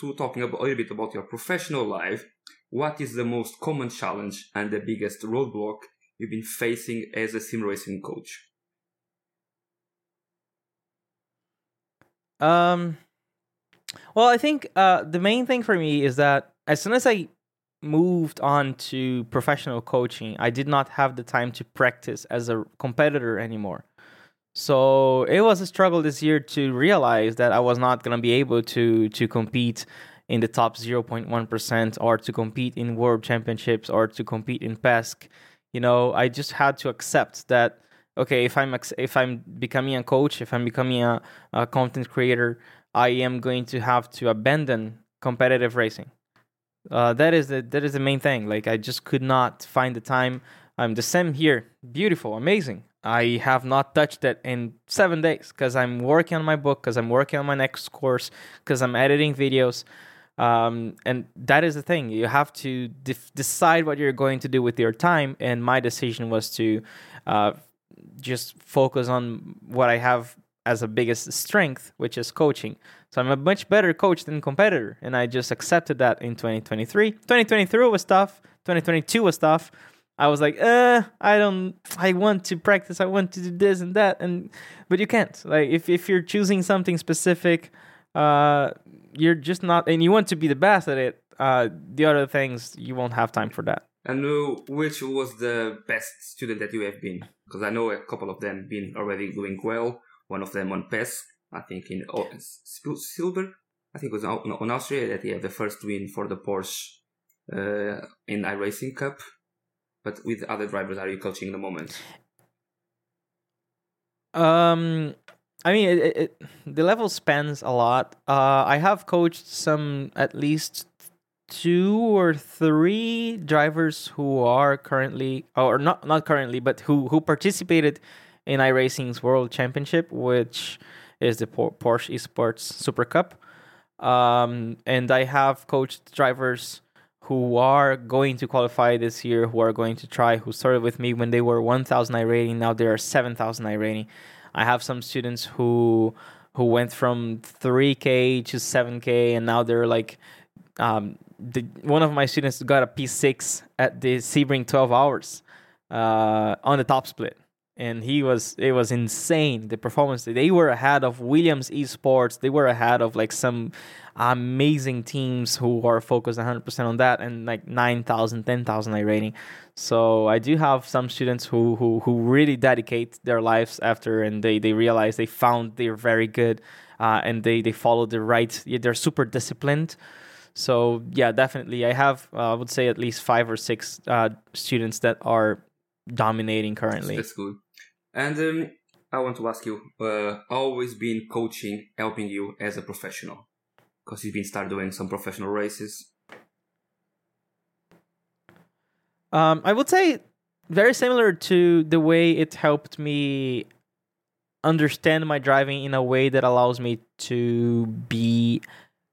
to talking about, a little bit about your professional life, what is the most common challenge and the biggest roadblock you've been facing as a sim racing coach? Um, well, I think uh, the main thing for me is that as soon as I moved on to professional coaching, I did not have the time to practice as a competitor anymore. So it was a struggle this year to realize that I was not going to be able to to compete in the top 0.1% or to compete in world championships or to compete in PESC. You know, I just had to accept that okay, if I'm if I'm becoming a coach, if I'm becoming a, a content creator, I am going to have to abandon competitive racing. Uh, that is the that is the main thing. Like I just could not find the time. I'm the same here. Beautiful, amazing. I have not touched it in seven days because I'm working on my book, because I'm working on my next course, because I'm editing videos. Um, and that is the thing. You have to def- decide what you're going to do with your time. And my decision was to uh, just focus on what I have as a biggest strength, which is coaching. So I'm a much better coach than competitor, and I just accepted that in 2023. 2023 was tough. 2022 was tough. I was like, uh, I don't, I want to practice. I want to do this and that, and but you can't. Like if if you're choosing something specific, uh, you're just not, and you want to be the best at it. Uh, the other things you won't have time for that. And which was the best student that you have been? Because I know a couple of them been already doing well one of them on PESC, I think in oh, silver. I think it was on Austria that he had the first win for the Porsche uh, in iRacing Cup. But with other drivers, are you coaching in the moment? Um, I mean, it, it, the level spans a lot. Uh, I have coached some at least two or three drivers who are currently, or not not currently, but who who participated in iRacing's World Championship, which is the Porsche Esports Super Cup. Um, and I have coached drivers who are going to qualify this year, who are going to try, who started with me when they were 1,000 iRating, now they are 7,000 iRating. I have some students who who went from 3k to 7k and now they're like um, the, one of my students got a P6 at the Sebring 12 hours uh, on the top split. And he was it was insane the performance. They were ahead of williams esports. They were ahead of like some amazing teams who are focused 100% on that and like 9000 10000 iRating. So i do have some students who who who really dedicate their lives after and they they realize they found they're very good uh, and they they follow the right they're super disciplined so yeah definitely. I have uh, i would say at least five or six uh, students that are dominating currently. That's good and um, I want to ask you, uh, always been coaching, helping you as a professional, because you've been start doing some professional races. Um, I would say very similar to the way it helped me understand my driving in a way that allows me to be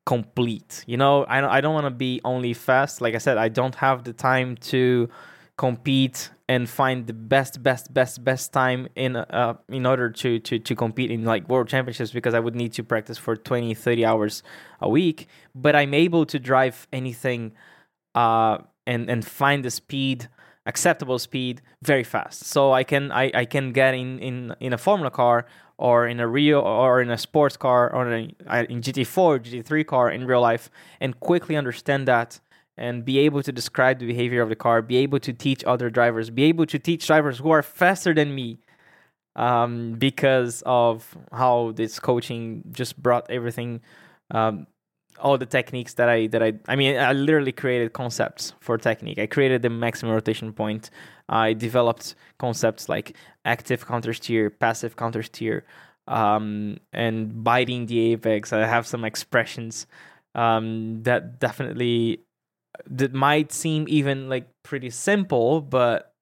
complete. You know, I don't, I don't want to be only fast. Like I said, I don't have the time to compete and find the best best best best time in uh in order to to to compete in like world championships because I would need to practice for 20 30 hours a week but I'm able to drive anything uh and and find the speed acceptable speed very fast so I can I I can get in in in a formula car or in a real or in a sports car or in, a, in GT4 GT3 car in real life and quickly understand that and be able to describe the behavior of the car, be able to teach other drivers, be able to teach drivers who are faster than me um, because of how this coaching just brought everything, um, all the techniques that I that I I mean I literally created concepts for technique. I created the maximum rotation point. I developed concepts like active counter steer, passive counter steer, um, and biting the apex. I have some expressions um, that definitely that might seem even like pretty simple, but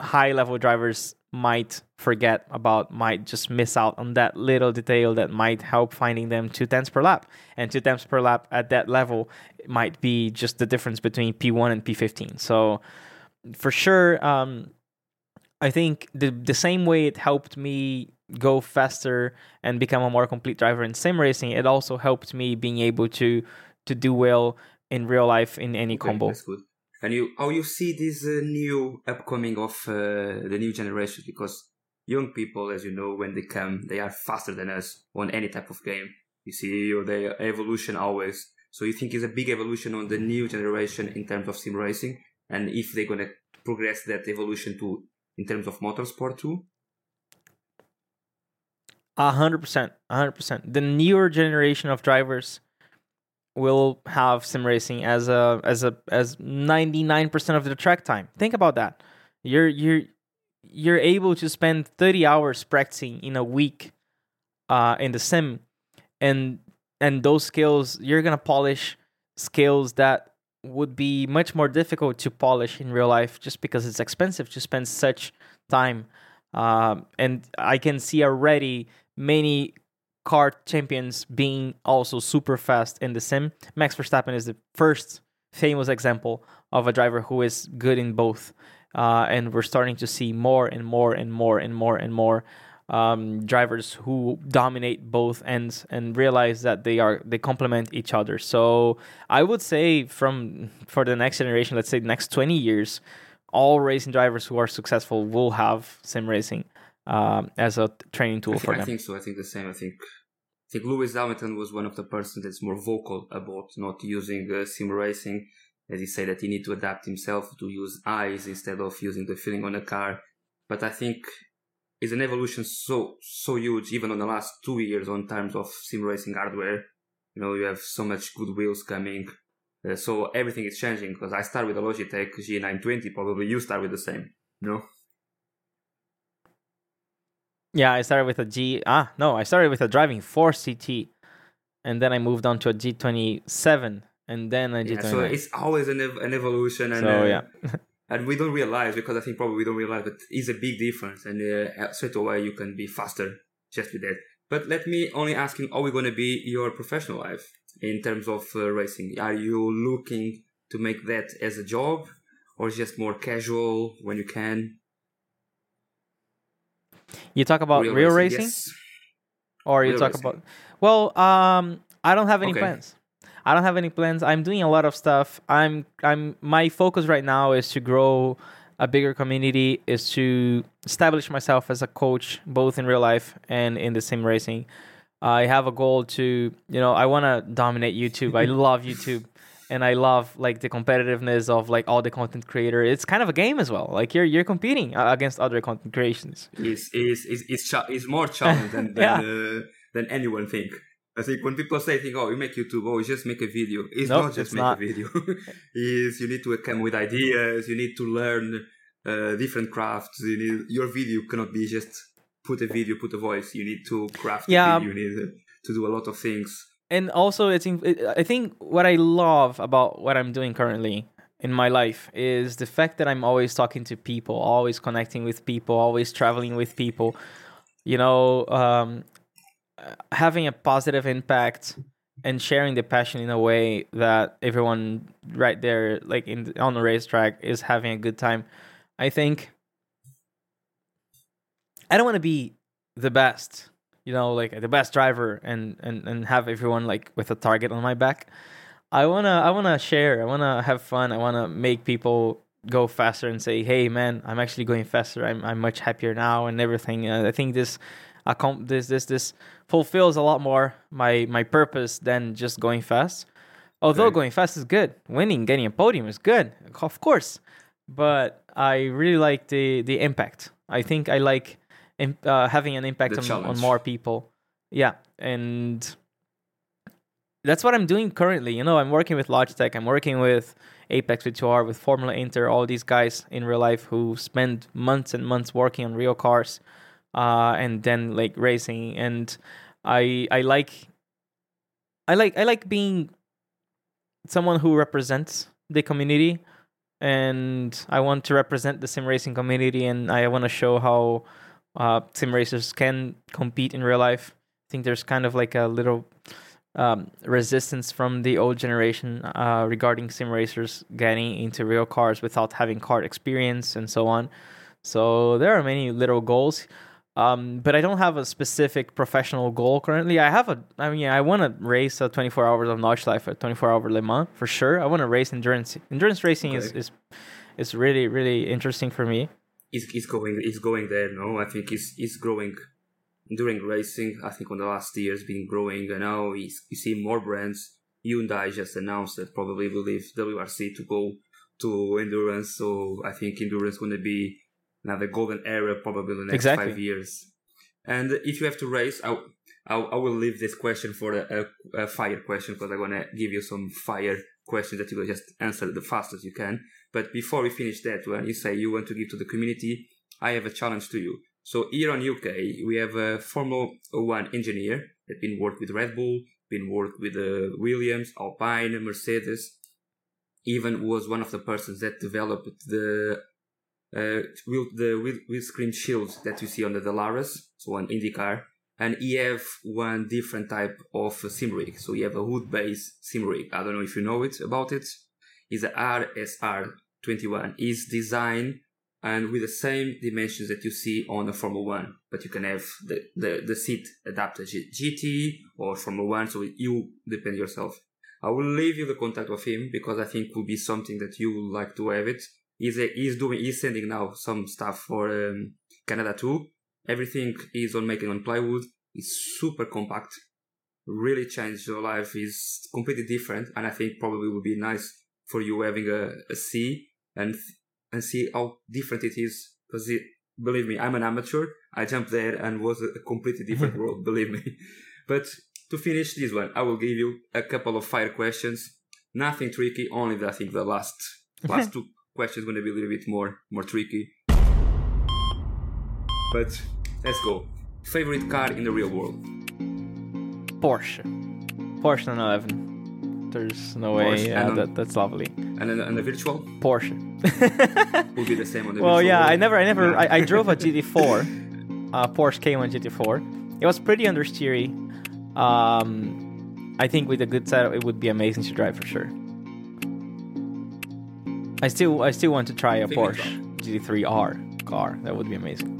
high level drivers might forget about, might just miss out on that little detail that might help finding them two tenths per lap. And two tenths per lap at that level might be just the difference between P1 and P15. So for sure, um, I think the the same way it helped me go faster and become a more complete driver in sim racing, it also helped me being able to to do well in real life in any okay, combo. That's good. And you, how you see this uh, new upcoming of uh, the new generation? Because young people, as you know, when they come, they are faster than us on any type of game. You see the evolution always. So you think it's a big evolution on the new generation in terms of sim racing, and if they're gonna progress that evolution to in terms of motorsport too. A hundred percent, a hundred percent. The newer generation of drivers will have sim racing as a as a as 99% of the track time. Think about that. You're you're you're able to spend 30 hours practicing in a week uh in the sim and and those skills you're going to polish skills that would be much more difficult to polish in real life just because it's expensive to spend such time um, and i can see already many car champions being also super fast in the sim. Max Verstappen is the first famous example of a driver who is good in both. Uh, and we're starting to see more and more and more and more and more um, drivers who dominate both ends and realize that they are they complement each other. So I would say from for the next generation, let's say the next 20 years, all racing drivers who are successful will have sim racing um, as a training tool think, for them. I think so. I think the same. I think I think Lewis Hamilton was one of the persons that's more vocal about not using uh, sim racing, as he said that he need to adapt himself to use eyes instead of using the feeling on a car. But I think it's an evolution so so huge, even on the last two years, on terms of sim racing hardware. You know, you have so much good wheels coming, uh, so everything is changing. Because I start with a Logitech G920, probably you start with the same. You know. Yeah, I started with a G. Ah, no, I started with a Driving Force GT and then I moved on to a G27, and then a G29. Yeah, so it's always an, ev- an evolution, and so, uh, yeah. [LAUGHS] and we don't realize because I think probably we don't realize, but it's a big difference, and uh, straight away you can be faster just with that. But let me only asking, are we going to be your professional life in terms of uh, racing? Are you looking to make that as a job, or just more casual when you can? You talk about real, real racing? racing? Yes. or you Real talk racing. about. Well, um, I don't have any Okay. plans. I don't have any plans. I'm doing a lot of stuff. I'm I'm my focus right now is to grow a bigger community, is to establish myself as a coach both in real life and in the sim racing. I have a goal to, you know, I want to dominate YouTube. I [LAUGHS] love YouTube and I love like the competitiveness of like all the content creator. It's kind of a game as well. Like you're you're competing uh, against other content creations. It's is is is, cha- is more challenging than [LAUGHS] than, Yeah. uh, than anyone think. I think when people say, "Think, oh, you make YouTube, oh, just make a video," it's Nope, not just it's make not. a video. [LAUGHS] is you need to come with ideas. You need to learn uh, different crafts. You need your video cannot be just put a video, put a voice. You need to craft. Yeah. You need uh, to do a lot of things. and also it's it- i think what i love about what i'm doing currently in my life is the fact that i'm always talking to people always connecting with people always traveling with people you know um, having a positive impact and sharing the passion in a way that everyone right there like in on the racetrack is having a good time i think i don't want to be the best you know like the best driver and and and have everyone like with a target on my back. I want to i want to share i want to have fun i want to make people go faster and say hey man i'm actually going faster i'm i'm much happier now and everything. Uh, i think this accom- this this this fulfills a lot more my my purpose than just going fast. Although Okay. going fast is good. Winning getting a podium is good of course. But i really like the the impact. I think i like uh, having an impact on, on more people. Yeah and that's what i'm doing currently. You know i'm working with logitech. I'm working with apex v2r with formula inter all these guys in real life who spend months and months working on real cars uh, and then like racing. And i i like i like i like being someone who represents the community. And i want to represent the sim racing community. And i want to show how uh, sim racers can compete in real life. I think there's kind of like a little um, resistance from the old generation uh, regarding sim racers getting into real cars without having car experience and so on. So there are many little goals, um, but I don't have a specific professional goal currently. I have a, I mean, I want to race a 24 hours of Nordschleife at 24 hour Le Mans for sure. I want to race endurance. Endurance racing is, Okay. is is really really interesting for me. It's, it's going it's going there. No, I think it's it's growing. During racing, I think on the last years been growing, and now you you see more brands. Hyundai just announced that probably will leave WRC to go to endurance. So I think endurance going to be another golden era probably in the next Exactly. five years. And if you have to race, I, I, I will leave this question for a, a, a fire question because I'm gonna give you some fire questions that you will just answer the fastest you can. But before we finish that one, you say you want to give to the community. I have a challenge to you. So here on UK, we have a Formula One engineer that been worked with Red Bull, been worked with uh, Williams, Alpine, Mercedes. Even was one of the persons that developed the uh, the wheel, wheel screen shields that you see on the Dallaras, so on IndyCar. And he have one different type of sim rig. So you have a hood based sim rig. I don't know if you know it about it. It's a RSR21. It's designed and with the same dimensions that you see on a Formula One, but you can have the, the, the seat adapted GT or Formula One, so you depend yourself. I will leave you the contact of him because I think will be something that you would like to have it. He's, he's doing, he's sending now some stuff for um, Canada too. Everything is on making on plywood. It's super compact. Really changed your life. is completely different, and I think probably would be nice for you having a, a C and and see how different it is. Because believe me, I'm an amateur. I jumped there and was a, completely different [LAUGHS] world. Believe me. But to finish this one, I will give you a couple of fire questions. Nothing tricky. Only I think the last last [LAUGHS] two questions going to be a little bit more more tricky. But let's go. Favorite car in the real world? Porsche, Porsche 911. There's no way. Yeah, that, that's lovely. And then and the virtual Porsche. [LAUGHS] will be the same on the well, yeah, world? I never, I never, Yeah. I, I drove a [LAUGHS] GT4, uh, Porsche Cayman GT4. It was pretty understeery. Um, I think with a good setup, it would be amazing to drive for sure. I still, I still want to try a Porsche GT3R car. That would be amazing.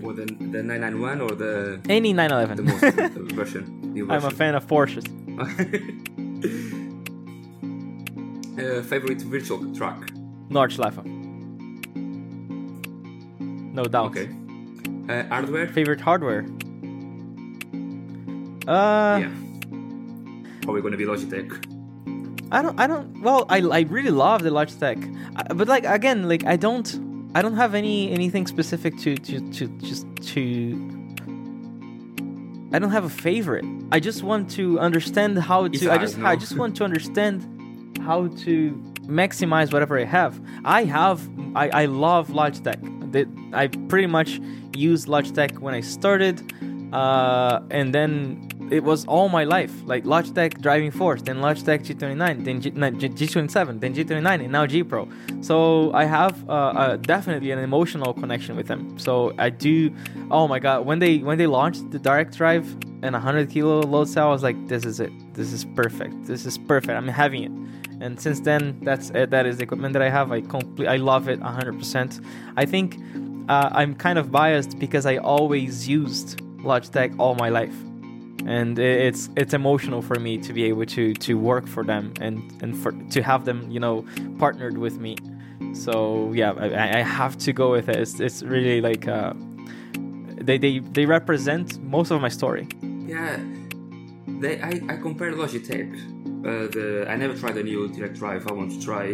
Well, then the 991 or the any 911 the most [LAUGHS] the version? New I'm a fan of Porsches. [LAUGHS] uh, favorite virtual track? Nordschleife. No doubt. Okay. Uh, hardware? Favorite hardware? Uh, yeah. Probably gonna be Logitech. I don't. I don't. Well, I I really love the Logitech, I, but like again, like I don't. I don't have any anything specific to to to just to. I don't have a favorite. I just want to understand how to. It's I hard, just no? I just want to understand how to maximize whatever I have. I have. I I love Logitech. That I pretty much used Logitech when I started, uh, and then it was all my life. Like Logitech Driving Force, then Logitech G29, then G, no, G, G27, then G29, and now G Pro. So I have uh, uh, definitely an emotional connection with them. So I do. Oh my god, when they when they launched the Direct Drive and 100 kilo load cell, I was like, this is it. This is perfect. This is perfect. I'm having it. And since then, that's it. that is the equipment that I have. I complete. I love it 100%. I think uh, I'm kind of biased because I always used Logitech all my life and it's it's emotional for me to be able to to work for them and and for to have them you know partnered with me so yeah i, I have to go with it it's, it's really like uh, they, they they represent most of my story Yeah, they, I, I compare Logitech. Uh, the I never tried the new direct drive. I want to try,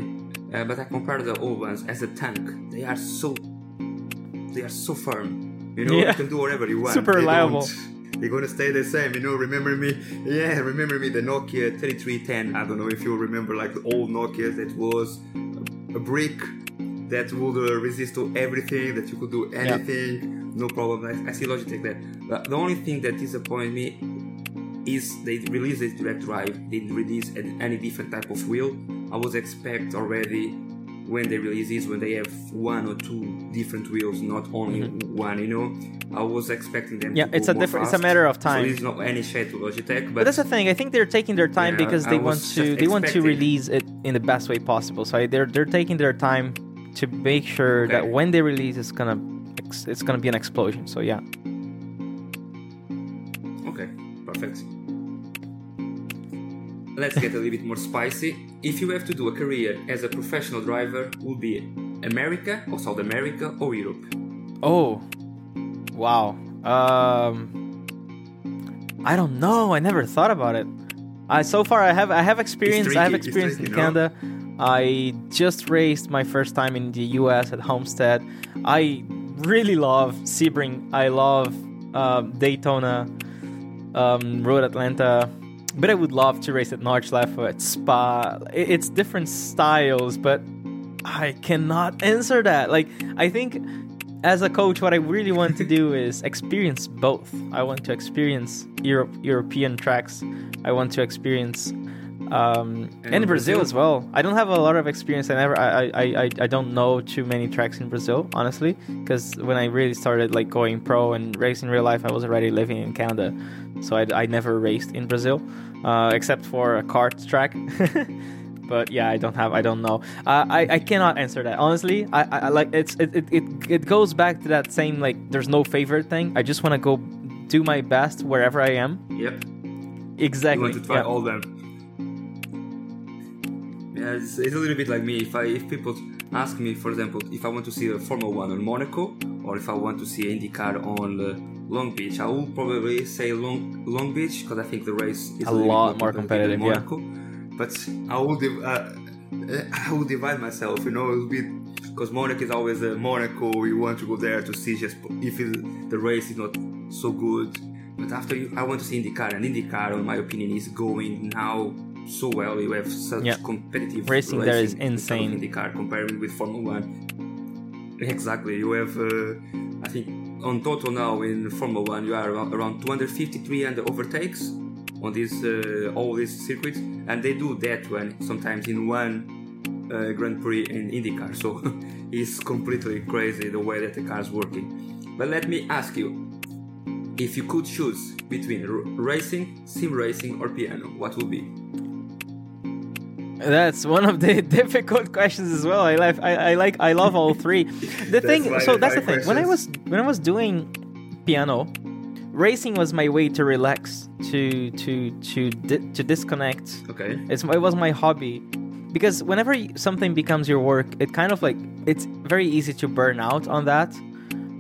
uh, but I compare the old ones as a tank. They are so they are so firm. You know, Yeah. you can do whatever you want. [LAUGHS] Super reliable. They're gonna stay the same. You know, remember me? Yeah, remember me? The Nokia 3310. I don't know if you remember, like the old Nokia that was a brick that would uh, resist to everything. That you could do anything, no problem. I, I see Logitech there. But the only thing that disappointed me is they released this direct drive they didn't release any different type of wheel i was expect already when they release this when they have one or two different wheels not only one you know? I was expecting them Mm-hmm. Yeah, it's a different- it's a matter of time. so there's not any shade to logitech but, but that's the thing i think they're taking their time Yeah, because they want to they want to release it in the best way possible. So they're they're taking their time to make sure that when they release it's gonna it's gonna be an explosion. So yeah. Okay perfect. Let's get a little bit more spicy if you have to do a career as a professional driver would be america or south america or europe Oh, wow. Um, I don't know. I never thought about it. I so far I have I have experience. I have tricky, experience in tricky, no? Canada. I just raced my first time in the U.S. at Homestead. I really love Sebring. I love um, Daytona, um, Road Atlanta. But I would love to race at Nordschleife, at Spa. It's different styles, but I cannot [LAUGHS] answer that. Like, I think as a coach, what I really want to do [LAUGHS] is experience both. I want to experience Europe, European tracks. I want to experience um, And and, Brazil, Brazil? as well. I don't have a lot of experience. I never, I, I, I, I don't know too many tracks in Brazil, honestly, because when I really started like going pro and racing real life, I was already living in Canada, so I, I never raced in Brazil, uh, except for a kart track. [LAUGHS] but yeah, I don't have, I don't know. Uh, I, I cannot answer that honestly. I, I like it's it, it, it, it goes back to that same like there's no favorite thing. I just want to go do my best wherever I am. yep Exactly. You want to try yeah. all them. Yeah, it's, it's a little bit like me. If I if people ask me, for example, if I want to see a Formula One on Monaco or if I want to see IndyCar on uh, Long Beach, I will probably say Long Long Beach because I think the race is A bit lot more competitive, than yeah. Monaco. But I will div- uh, [LAUGHS] I will divide myself. You know, it'll be because Monaco is always a Monaco. You want to go there to see just if it, the race is not so good. But after you, I want to see IndyCar, and IndyCar, in my opinion, is going now so well. You have such Yeah. competitive Racing there is instead of insane. IndyCar comparing with Formula One. Exactly, you have. Uh, I think on total now in Formula One, you are around, around 250, 300 overtakes on these uh, all these circuits, and they do that when sometimes in one uh, Grand Prix in IndyCar. So [LAUGHS] it's completely crazy the way that the car is working. But let me ask you, if you could choose between r- racing, sim racing, or piano, what would be? That's one of the [LAUGHS] difficult questions as well. I like I, I like I love all three. [LAUGHS] The thing so that's the thing. When I was when I was doing piano. Racing was my way to relax, to to to di- to disconnect. Okay. It's it was my hobby because whenever something becomes your work, it kind of like it's very easy to burn out on that.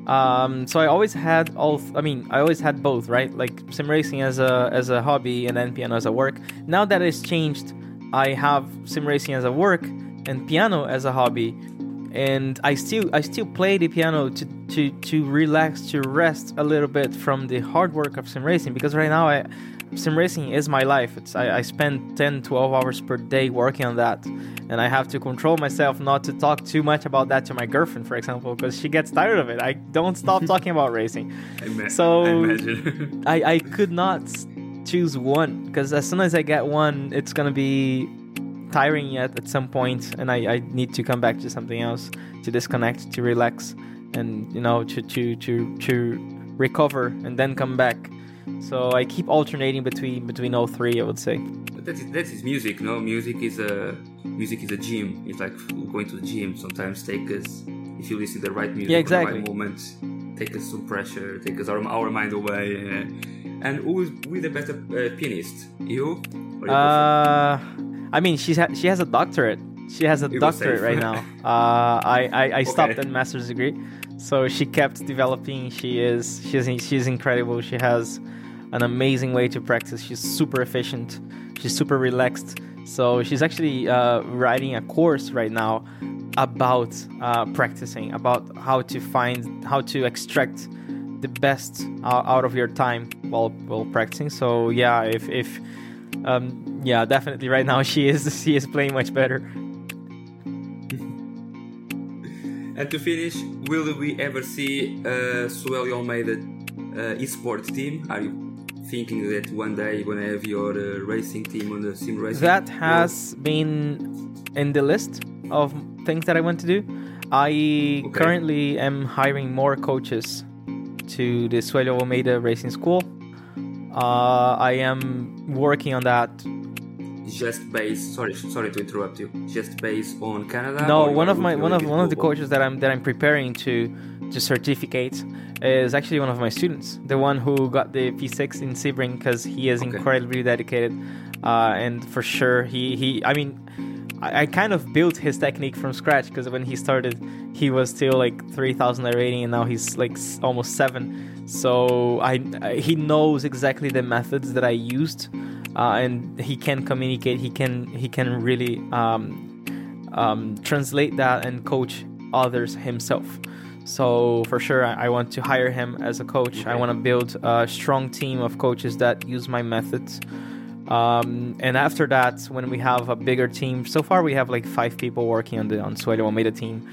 Um, so I always had all. I mean, I always had both, right? Like sim racing as a as a hobby and then piano as a work. Now that it's changed, I have sim racing as a work and piano as a hobby, and I still I still play the piano to to to relax, to rest a little bit from the hard work of sim racing because right now I sim racing is my life. It's I, I spend 10, 12 hours per day working on that, and I have to control myself not to talk too much about that to my girlfriend, for example, because she gets tired of it. I don't stop talking about racing. [LAUGHS] I ma- So- I imagine. [LAUGHS] I I could not choose one because as soon as I get one, it's gonna be tiring yet at some point, and I, I need to come back to something else to disconnect, to relax, and you know to to to to recover and then come back. So I keep alternating between between all three. I would say. But that is, that is music, no? Music is a music is a gym. It's like going to the gym. Sometimes take us if you listen to the right music, Yeah, at the right moment, take us some pressure, take us our, our mind away. uh, and who is with the better uh, pianist? You? Or Uh, I mean, she's ha- she has a doctorate. She has a go doctorate right now. [LAUGHS] Uh, I I, I stopped Okay. at master's degree, so she kept developing. She is she's she's incredible. She has an amazing way to practice. She's super efficient. She's super relaxed. So she's actually uh, writing a course right now about uh, practicing, about how to find, how to extract the best out, of your time while while practicing. So yeah, if if um, yeah, definitely right now [LAUGHS] she is she is playing much better. [LAUGHS] And to finish, will we ever see uh, Suellio Almeida uh, esports team? Are you thinking that one day you're gonna have your uh, racing team on the sim racing? That has been in the list of things that I want to do. I Okay. currently am hiring more coaches to the Suellio Almeida Racing School. Uh, I am working on that. just based. Sorry, sorry to interrupt you. Just based on Canada. No, one of my one of one of the coaches that I'm that I'm preparing to to certificate is actually one of my students. The one who got the P6 in Sebring because he is Okay. incredibly dedicated, uh, and for sure he he. I mean, I, kind of built his technique from scratch because when he started, he was still like three thousand rating, and now he's like almost seven. So I, I he knows exactly the methods that I used, uh, and he can communicate. He can he can really um, um, translate that and coach others himself. So for sure, I, I want to hire him as a coach. I want to build a strong team of coaches that use my methods. Um, and after that, when we have a bigger team, so far we have like five people working on the on Suellio Almeida team.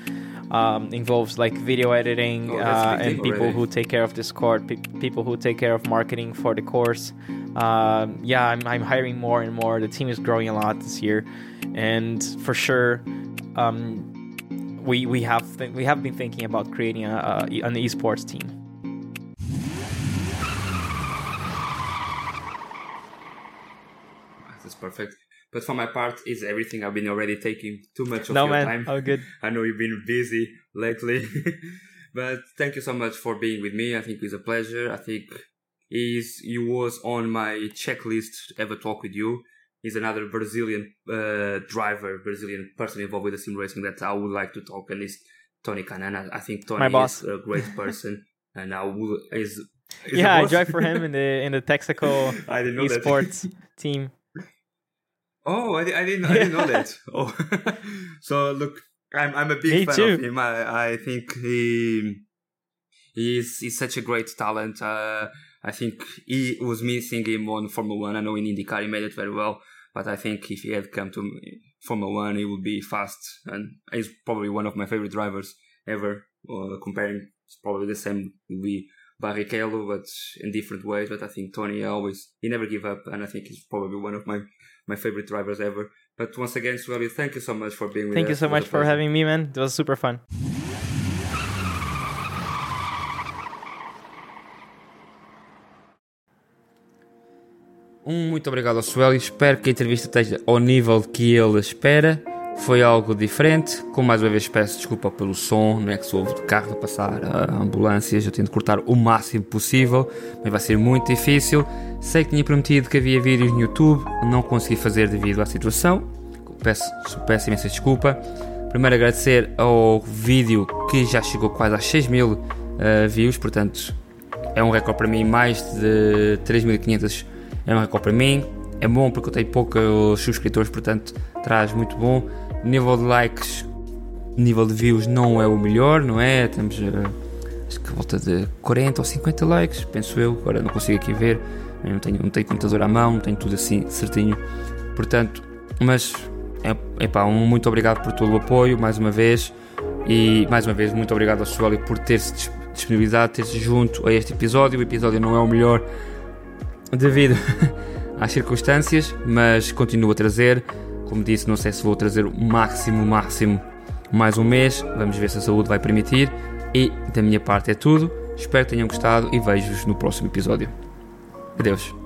Um, involves like video editing Oh, uh, and people already. who take care of Discord, pe- people who take care of marketing for the course. Um, yeah, I'm, I'm hiring more and more. The team is growing a lot this year, and for sure, um, we we have th- we have been thinking about creating a, a an esports team. That's perfect. But for my part, is everything. I've been already taking too much of No your man, time. oh good. [LAUGHS] I know you've been busy lately, [LAUGHS] but thank you so much for being with me. I think it was a pleasure. I think is you was on my checklist to ever talk with you. He's another Brazilian uh, driver, Brazilian person involved with the sim racing that I would like to talk, and is Tony Kanaan. I think Tony is a great person, [LAUGHS] and I will is. is yeah, I drive for him in the in the Texaco esports team. Oh, I, I didn't I didn't know that. [LAUGHS] Oh, [LAUGHS] so look, I'm I'm a big Me fan too. of him. I I think he he's he's such a great talent. Uh, I think he was missing him on Formula One. I know in IndyCar he made it very well, but I think if he had come to Formula One, he would be fast, and he's probably one of my favorite drivers ever. Uh, comparing, it's probably the same be Barrichello, but in different ways. But I think Tony always he never give up, and I think he's probably one of my my favorite drivers ever. But once again, Sueli, thank you so much for being with Thank us. you so much for pleasure. having me, man. It was super fun. Um muito obrigado ao Sueli. Espero que a entrevista esteja ao nível que ele espera. Foi algo diferente, como mais uma vez peço desculpa pelo som, não é que se ouve de carro a passar a ambulâncias, eu tento cortar o máximo possível, mas vai ser muito difícil. Sei que tinha prometido que havia vídeos no YouTube, não consegui fazer devido à situação, peço, peço imensa desculpa. Primeiro agradecer ao vídeo que já chegou quase a 6 mil uh, views, portanto é um recorde para mim, mais de 3.500 é um recorde para mim. É bom porque eu tenho poucos subscritores, portanto traz muito bom. Nível de likes, nível de views não é o melhor, não é? Temos uh, acho que volta de 40 ou 50 likes, penso eu. Agora não consigo aqui ver, não tenho, não tenho computador à mão, não tenho tudo assim certinho. Portanto, mas é, epá, um muito obrigado por todo o apoio, mais uma vez. E mais uma vez, muito obrigado ao Sueli por ter-se disponibilizado, ter-se junto a este episódio. O episódio não é o melhor devido [LAUGHS] às circunstâncias, mas continuo a trazer. Como disse, não sei se vou trazer o máximo, máximo mais um mês. Vamos ver se a saúde vai permitir. E da minha parte é tudo. Espero que tenham gostado e vejo-vos no próximo episódio. Adeus.